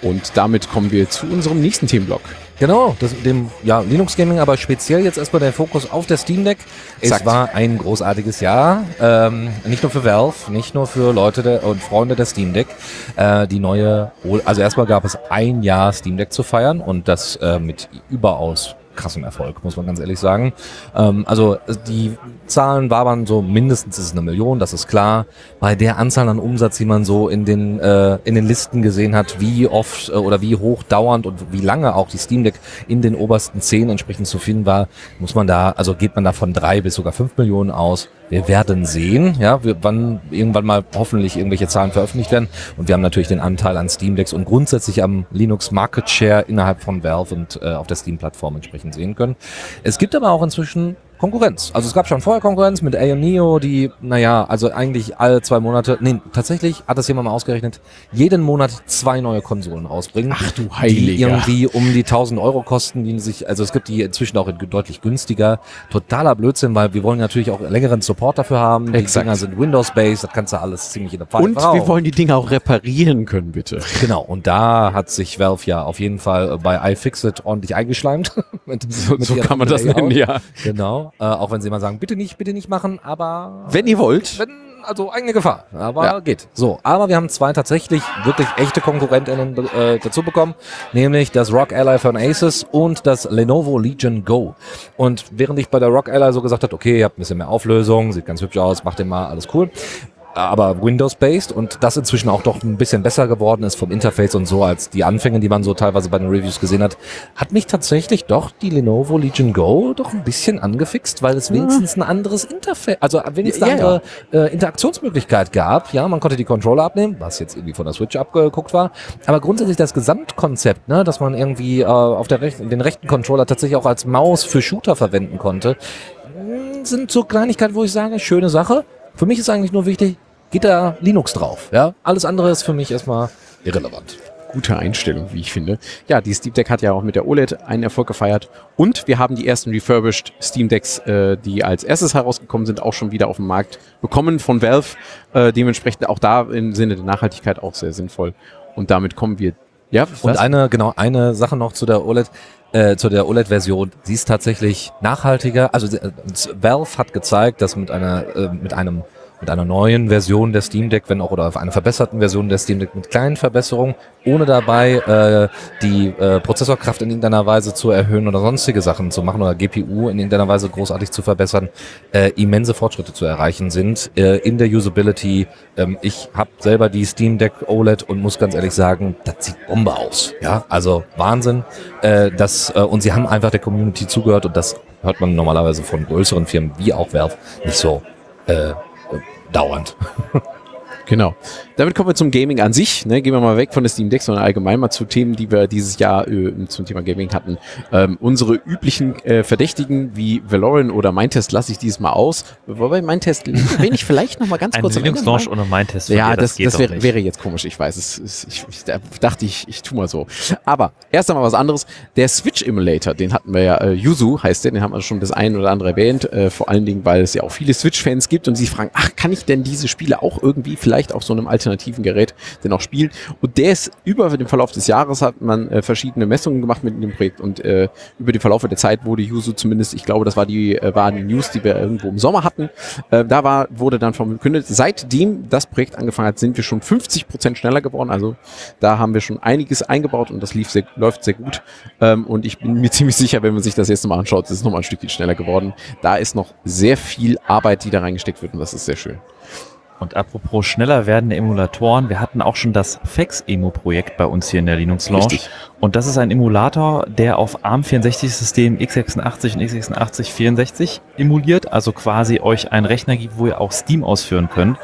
Und damit kommen wir zu unserem nächsten Themenblock. Genau, das, dem ja, Linux Gaming, aber speziell jetzt erstmal der Fokus auf der Steam Deck. Exakt. Es war ein großartiges Jahr, ähm, nicht nur für Valve, nicht nur für Leute der, und Freunde der Steam Deck. Äh, die neue, also erstmal gab es ein Jahr Steam Deck zu feiern und das äh, mit überaus krassen Erfolg, muss man ganz ehrlich sagen. Ähm, also die Zahlen waren so mindestens ist eine Million, das ist klar. Bei der Anzahl an Umsatz, die man so in den äh, in den Listen gesehen hat, wie oft äh, oder wie hoch dauernd und wie lange auch die Steam Deck in den obersten zehn entsprechend zu finden war, muss man da, also geht man da von drei bis sogar fünf Millionen aus. Wir werden sehen, ja, wir, wann irgendwann mal hoffentlich irgendwelche Zahlen veröffentlicht werden. Und wir haben natürlich den Anteil an Steam Decks und grundsätzlich am Linux Market Share innerhalb von Valve und äh, auf der Steam-Plattform entsprechend sehen können. Es gibt aber auch inzwischen Konkurrenz. Also es gab schon vorher Konkurrenz mit Aoneo, die, naja, also eigentlich alle zwei Monate, nee, tatsächlich hat das jemand mal ausgerechnet, jeden Monat zwei neue Konsolen rausbringen. Ach du Heiliger. Die irgendwie um die 1000 Euro kosten, die sich, also es gibt die inzwischen auch deutlich günstiger. Totaler Blödsinn, weil wir wollen natürlich auch längeren Support dafür haben. Die Exakt. Dinger sind Windows-based, das kannst du alles ziemlich in der Pfeife Und wir wollen die Dinger auch reparieren können, bitte. Genau, und da hat sich Valve ja auf jeden Fall bei iFixit ordentlich eingeschleimt. [LAUGHS] mit, so, mit so kann man das nennen, ja. Genau. Äh, auch wenn sie immer sagen, bitte nicht, bitte nicht machen, aber. Wenn ihr wollt. Wenn, also eigene Gefahr. Aber ja. geht. So, aber wir haben zwei tatsächlich wirklich echte KonkurrentInnen äh, dazu bekommen, nämlich das Rock Ally von Asus und das Lenovo Legion Go. Und während ich bei der Rock Ally so gesagt habe, okay, ihr habt ein bisschen mehr Auflösung, sieht ganz hübsch aus, macht den mal, alles cool, aber Windows-based und das inzwischen auch doch ein bisschen besser geworden ist vom Interface und so als die Anfänge, die man so teilweise bei den Reviews gesehen hat, hat mich tatsächlich doch die Lenovo Legion Go doch ein bisschen angefixt, weil es wenigstens ein anderes Interface, also wenigstens eine andere äh, Interaktionsmöglichkeit gab. Ja, man konnte die Controller abnehmen, was jetzt irgendwie von der Switch abgeguckt war, aber grundsätzlich das Gesamtkonzept, ne, dass man irgendwie äh, auf der rechten, den rechten Controller tatsächlich auch als Maus für Shooter verwenden konnte, mh, sind so Kleinigkeiten, wo ich sage, schöne Sache. Für mich ist eigentlich nur wichtig, geht da Linux drauf. Ja, alles andere ist für mich erstmal irrelevant. Gute Einstellung, wie ich finde. Ja, die Steam Deck hat ja auch mit der OLED einen Erfolg gefeiert. Und wir haben die ersten refurbished Steam Decks, äh, die als erstes herausgekommen sind, auch schon wieder auf dem Markt bekommen von Valve. Äh, dementsprechend auch da im Sinne der Nachhaltigkeit auch sehr sinnvoll. Und damit kommen wir. Ja, Und eine, genau, eine Sache noch zu der OLED, äh, zu der OLED-Version. Sie ist tatsächlich nachhaltiger. Also äh, Valve hat gezeigt, dass mit einer, äh, mit einem mit einer neuen Version der Steam Deck, wenn auch oder auf einer verbesserten Version der Steam Deck mit kleinen Verbesserungen, ohne dabei äh, die äh, Prozessorkraft in irgendeiner Weise zu erhöhen oder sonstige Sachen zu machen oder GPU in irgendeiner Weise großartig zu verbessern, äh, immense Fortschritte zu erreichen sind äh, in der Usability. Ähm, ich habe selber die Steam Deck OLED und muss ganz ehrlich sagen, das sieht Bombe aus. Ja, also Wahnsinn. Äh, das, äh, und sie haben einfach der Community zugehört und das hört man normalerweise von größeren Firmen wie auch Valve nicht so äh, dauernd. Genau. Damit kommen wir zum Gaming an sich. Ne? Gehen wir mal weg von der Steam Deck, sondern allgemein mal zu Themen, die wir dieses Jahr äh, zum Thema Gaming hatten. Ähm, unsere üblichen äh, Verdächtigen wie Valorant oder Mindtest lasse ich dieses Mal aus. Wobei Mindtest [LAUGHS] erwähne ich vielleicht noch mal ganz Ein kurz. Linux-Launch mal. ohne Mindtest. Ja, dir, das, das, doch wäre, wäre jetzt komisch, ich weiß. Es, es, ich, ich da dachte, ich, ich tu mal so. Aber erst einmal was anderes. Der Switch Emulator, den hatten wir ja, äh, Yuzu heißt der, den haben wir schon das ein oder andere erwähnt. Äh, vor allen Dingen, weil es ja auch viele Switch-Fans gibt und sie fragen, ach, kann ich denn diese Spiele auch irgendwie vielleicht auf so einem alternativen Gerät denn auch spielen? Und der ist über den Verlauf des Jahres hat man äh, verschiedene Messungen gemacht mit dem Projekt und äh, über den Verlauf der Zeit wurde Yuzu zumindest, ich glaube, das war die, äh, waren die News, die wir irgendwo im Sommer hatten. Äh, da war, wurde dann verkündet, seitdem das Projekt angefangen hat, sind wir schon 50 Prozent schneller geworden. Also da haben wir schon einiges eingebaut und das lief sehr, läuft sehr gut. Ähm, und ich bin mir [LAUGHS] ziemlich sicher, wenn man sich das jetzt mal anschaut, ist es nochmal ein Stückchen schneller geworden. Da ist noch sehr viel Arbeit, die da reingesteckt wird und das ist sehr schön. Und apropos schneller werdende Emulatoren, wir hatten auch schon das FEX-Emo-Projekt bei uns hier in der Linux Launch. Richtig. Und das ist ein Emulator, der auf ARM64-System x86 und x86 64 emuliert, also quasi euch einen Rechner gibt, wo ihr auch Steam ausführen könnt.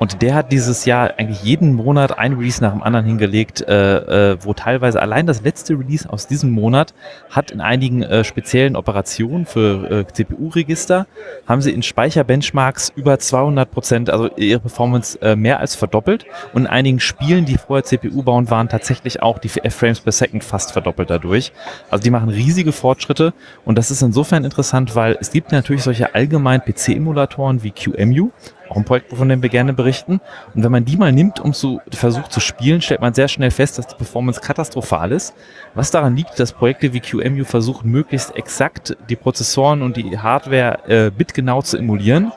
Und der hat dieses Jahr eigentlich jeden Monat ein Release nach dem anderen hingelegt, äh, äh, wo teilweise allein das letzte Release aus diesem Monat hat in einigen äh, speziellen Operationen für äh, CPU-Register, haben sie in Speicherbenchmarks über 200 Prozent, also ihre Performance äh, mehr als verdoppelt. Und in einigen Spielen, die vorher CPU-bound waren, tatsächlich auch die Frames per Second fast verdoppelt dadurch. Also die machen riesige Fortschritte und das ist insofern interessant, weil es gibt natürlich solche allgemein PC-Emulatoren wie QEMU, auch ein Projekt, von dem wir gerne berichten. Und wenn man die mal nimmt, um zu versucht zu spielen, stellt man sehr schnell fest, dass die Performance katastrophal ist. Was daran liegt, dass Projekte wie QEMU versuchen, möglichst exakt die Prozessoren und die Hardware äh, bitgenau zu emulieren.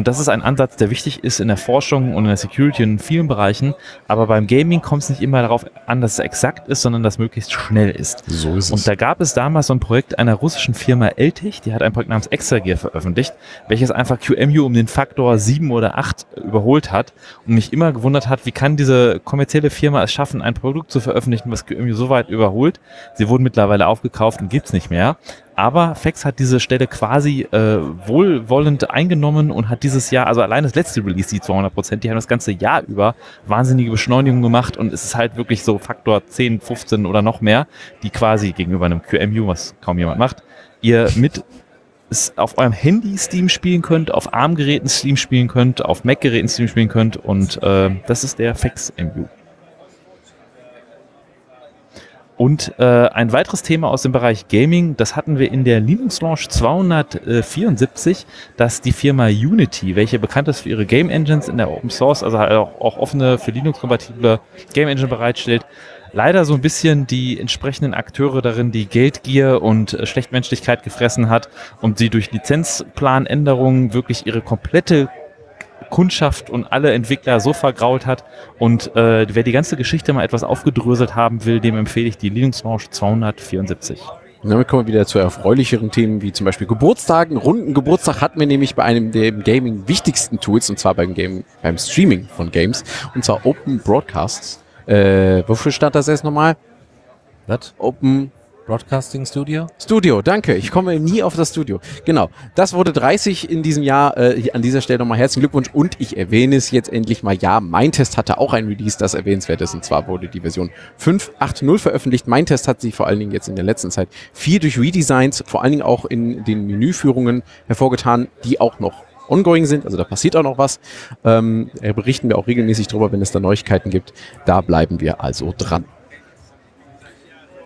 Und das ist ein Ansatz, der wichtig ist in der Forschung und in der Security und in vielen Bereichen. Aber beim Gaming kommt es nicht immer darauf an, dass es exakt ist, sondern dass es möglichst schnell ist. So ist Und da gab es damals so ein Projekt einer russischen Firma Eltich, die hat ein Projekt namens Exagear veröffentlicht, welches einfach QEMU um den Faktor 7 oder 8 überholt hat und mich immer gewundert hat, wie kann diese kommerzielle Firma es schaffen, ein Produkt zu veröffentlichen, was QEMU so weit überholt. Sie wurden mittlerweile aufgekauft und gibt's nicht mehr. Aber Fex hat diese Stelle quasi äh, wohlwollend eingenommen und hat dieses Jahr, also allein das letzte Release, die 200 Prozent, die haben das ganze Jahr über wahnsinnige Beschleunigung gemacht und es ist halt wirklich so Faktor 10, 15 oder noch mehr, die quasi gegenüber einem QMU, was kaum jemand macht, ihr mit auf eurem Handy Steam spielen könnt, auf ARM-Geräten Steam spielen könnt, auf Mac-Geräten Steam spielen könnt und äh, das ist der Fex-MU. Und äh, ein weiteres Thema aus dem Bereich Gaming, das hatten wir in der Linux Launch 274, dass die Firma Unity, welche bekannt ist für ihre Game Engines in der Open Source, also halt auch, auch offene für Linux-kompatible Game Engine bereitstellt, leider so ein bisschen die entsprechenden Akteure darin, die Geldgier und äh, Schlechtmenschlichkeit gefressen hat und sie durch Lizenzplanänderungen wirklich ihre komplette Kundschaft und alle Entwickler so vergrault hat. Und äh, wer die ganze Geschichte mal etwas aufgedröselt haben will, dem empfehle ich die Linux Launch 274. Und damit kommen wir wieder zu erfreulicheren Themen, wie zum Beispiel Geburtstagen. Runden Geburtstag hatten wir nämlich bei einem der im Gaming wichtigsten Tools, und zwar beim Game, beim Streaming von Games, und zwar Open Broadcasts. Äh, wofür stand das erst nochmal? Was? Open Broadcasting Studio? Studio, danke. Ich komme nie auf das Studio. Genau. Das wurde 30 in diesem Jahr. Äh, an dieser Stelle nochmal herzlichen Glückwunsch. Und ich erwähne es jetzt endlich mal. Ja, mein Test hatte auch ein Release, das erwähnenswert ist. Und zwar wurde die Version 5.8.0 veröffentlicht. Mein Test hat sich vor allen Dingen jetzt in der letzten Zeit viel durch Redesigns, vor allen Dingen auch in den Menüführungen hervorgetan, die auch noch ongoing sind, also da passiert auch noch was. Ähm, berichten wir auch regelmäßig drüber, wenn es da Neuigkeiten gibt. Da bleiben wir also dran.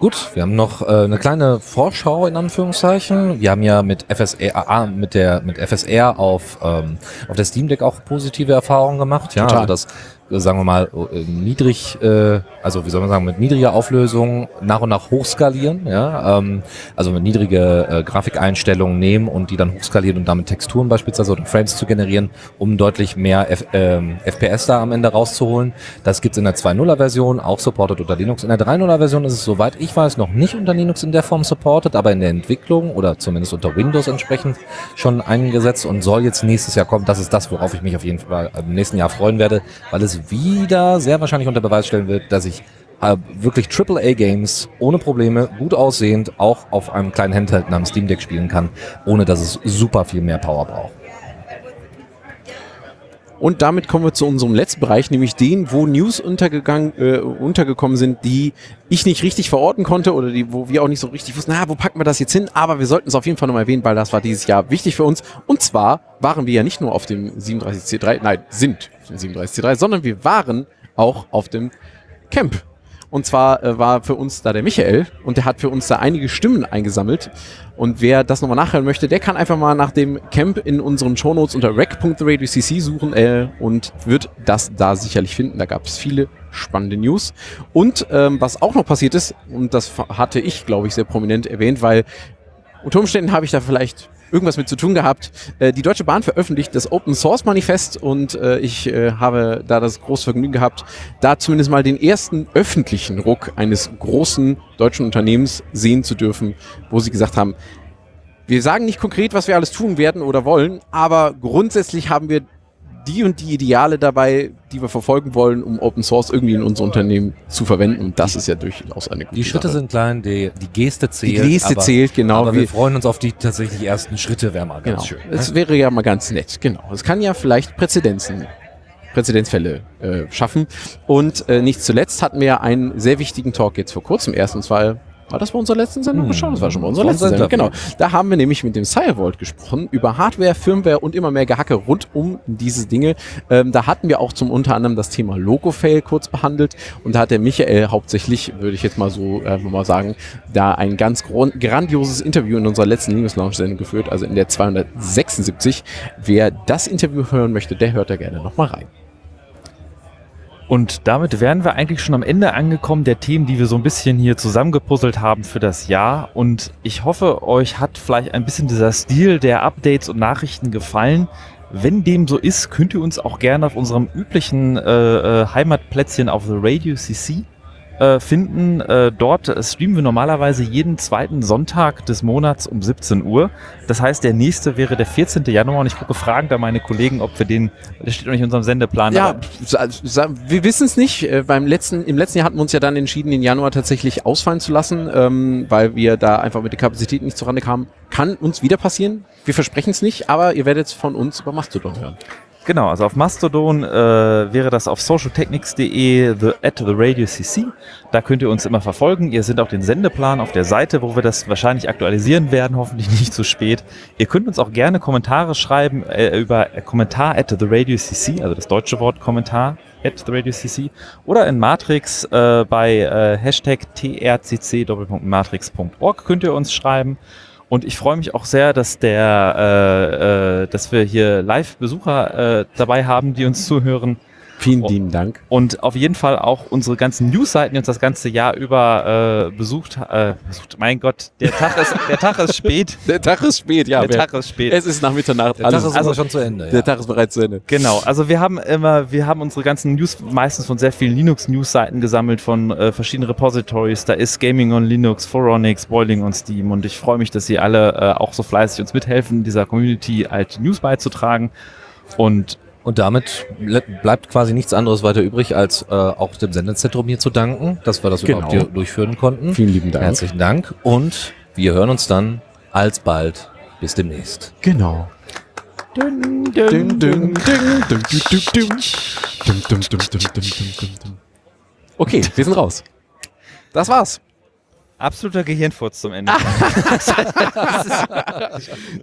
Gut, wir haben noch äh, eine kleine Vorschau in Anführungszeichen. Wir haben ja mit FSR, mit der mit FSR auf ähm, auf der Steam Deck auch positive Erfahrungen gemacht. Ja, Total. also das sagen wir mal, äh, niedrig, äh, also wie soll man sagen, mit niedriger Auflösung nach und nach hochskalieren, ja, ähm, also mit niedrige äh, Grafikeinstellungen nehmen und die dann hochskalieren und damit Texturen beispielsweise oder Frames zu generieren, um deutlich mehr F ähm, FPS da am Ende rauszuholen. Das gibt's in der 2.0er Version, auch supported unter Linux. In der 3.0er Version ist es, soweit ich weiß, noch nicht unter Linux in der Form supported, aber in der Entwicklung oder zumindest unter Windows entsprechend schon eingesetzt und soll jetzt nächstes Jahr kommen. Das ist das, worauf ich mich auf jeden Fall im nächsten Jahr freuen werde, weil es wieder sehr wahrscheinlich unter Beweis stellen wird, dass ich äh, wirklich AAA-Games ohne Probleme, gut aussehend, auch auf einem kleinen Handheld namens Steam Deck spielen kann, ohne dass es super viel mehr Power braucht. Und damit kommen wir zu unserem letzten Bereich, nämlich den, wo News untergegangen, äh, untergekommen sind, die ich nicht richtig verorten konnte oder die, wo wir auch nicht so richtig wussten, na, wo packen wir das jetzt hin? Aber wir sollten es auf jeden Fall nochmal erwähnen, weil das war dieses Jahr wichtig für uns. Und zwar waren wir ja nicht nur auf dem 37C3, nein, sind 37C3, sondern wir waren auch auf dem Camp. Und zwar äh, war für uns da der Michael und der hat für uns da einige Stimmen eingesammelt. Und wer das nochmal nachhören möchte, der kann einfach mal nach dem Camp in unseren Shownotes unter rec.radiocc suchen äh, und wird das da sicherlich finden. Da gab es viele spannende News. Und ähm, was auch noch passiert ist, und das hatte ich, glaube ich, sehr prominent erwähnt, weil unter Umständen habe ich da vielleicht irgendwas mit zu tun gehabt. Äh, die Deutsche Bahn veröffentlicht das Open Source Manifest und äh, ich äh, habe da das große Vergnügen gehabt, da zumindest mal den ersten öffentlichen Ruck eines großen deutschen Unternehmens sehen zu dürfen, wo sie gesagt haben, wir sagen nicht konkret, was wir alles tun werden oder wollen, aber grundsätzlich haben wir die und die Ideale dabei, die wir verfolgen wollen, um Open Source irgendwie in unser Unternehmen zu verwenden. Und das ist ja durchaus eine gute Die Schritte Sache. sind klein, die, die Geste zählt. Die Geste aber, zählt, genau. Aber wir freuen uns auf die tatsächlich ersten Schritte, wäre mal Genau. ganz schön. Es Ne? wäre ja mal ganz nett, genau. Es kann ja vielleicht Präzedenzen, Präzedenzfälle äh, schaffen. Und äh, nicht zuletzt hatten wir einen sehr wichtigen Talk jetzt vor kurzem erst, und zwar war das bei unserer letzten Sendung? Hm. Schon, das war schon bei unserer letzten Sendung. Genau. Da haben wir nämlich mit dem Firewall gesprochen über Hardware, Firmware und immer mehr Gehacke rund um diese Dinge. Ähm, da hatten wir auch zum unter anderem das Thema Logo-Fail kurz behandelt und da hat der Michael hauptsächlich, würde ich jetzt mal so äh, mal sagen, da ein ganz grandioses Interview in unserer letzten Linux Lounge Sendung geführt, also in der 276. Wer das Interview hören möchte, der hört da gerne nochmal rein. Und damit wären wir eigentlich schon am Ende angekommen der Themen, die wir so ein bisschen hier zusammengepuzzelt haben für das Jahr. Und ich hoffe, euch hat vielleicht ein bisschen dieser Stil der Updates und Nachrichten gefallen. Wenn dem so ist, könnt ihr uns auch gerne auf unserem üblichen äh, äh, Heimatplätzchen auf The Radio CC äh, finden. Äh, dort streamen wir normalerweise jeden zweiten Sonntag des Monats um 17 Uhr. Das heißt, der nächste wäre der 14. Januar und ich gucke fragen da meine Kollegen, ob wir den, der steht noch nicht in unserem Sendeplan. Ja, wir wissen es nicht. Äh, beim letzten, Im letzten Jahr hatten wir uns ja dann entschieden, den Januar tatsächlich ausfallen zu lassen, ähm, weil wir da einfach mit der Kapazität nicht zurande kamen. Kann uns wieder passieren. Wir versprechen es nicht, aber ihr werdet von uns über Mastodon hören. Genau, also auf Mastodon äh, wäre das auf socialtechnics.de the, at the Radio CC. Da könnt ihr uns immer verfolgen. Ihr seht auch den Sendeplan auf der Seite, wo wir das wahrscheinlich aktualisieren werden, [LAUGHS] hoffentlich nicht zu spät. Ihr könnt uns auch gerne Kommentare schreiben äh, über äh, Kommentar at the Radio CC, also das deutsche Wort Kommentar at the Radio CC oder in Matrix äh, bei äh, Hashtag trcc.matrix.org könnt ihr uns schreiben. Und ich freue mich auch sehr, dass der, äh, äh, dass wir hier Live-Besucher äh, dabei haben, die uns zuhören. Vielen Oh. lieben Dank. Und auf jeden Fall auch unsere ganzen Newsseiten, die uns das ganze Jahr über äh, besucht, äh, besucht. Mein Gott, der Tag ist, der Tag ist spät. [LAUGHS] Der Tag ist spät, ja. Der wer- Tag ist spät. es ist nach Mitternacht. Der Tag ist also- schon zu Ende. der Ja. Tag ist bereits zu Ende. Genau, also wir haben immer, wir haben unsere ganzen News meistens von sehr vielen Linux-News-Seiten gesammelt, von äh, verschiedenen Repositories. Da ist Gaming on Linux, Foronix, Boiling on Steam und ich freue mich, dass Sie alle äh, auch so fleißig uns mithelfen, dieser Community halt News beizutragen. Und Und damit ble- bleibt quasi nichts anderes weiter übrig, als äh, auch dem Sendezentrum hier zu danken, dass wir das Genau. überhaupt hier durchführen konnten. Vielen lieben Dank. Herzlichen Dank und wir hören uns dann alsbald. Bis demnächst. Genau. Dün, dün, dün. Okay, wir sind raus. Das war's. absoluter Gehirnfurz zum Ende.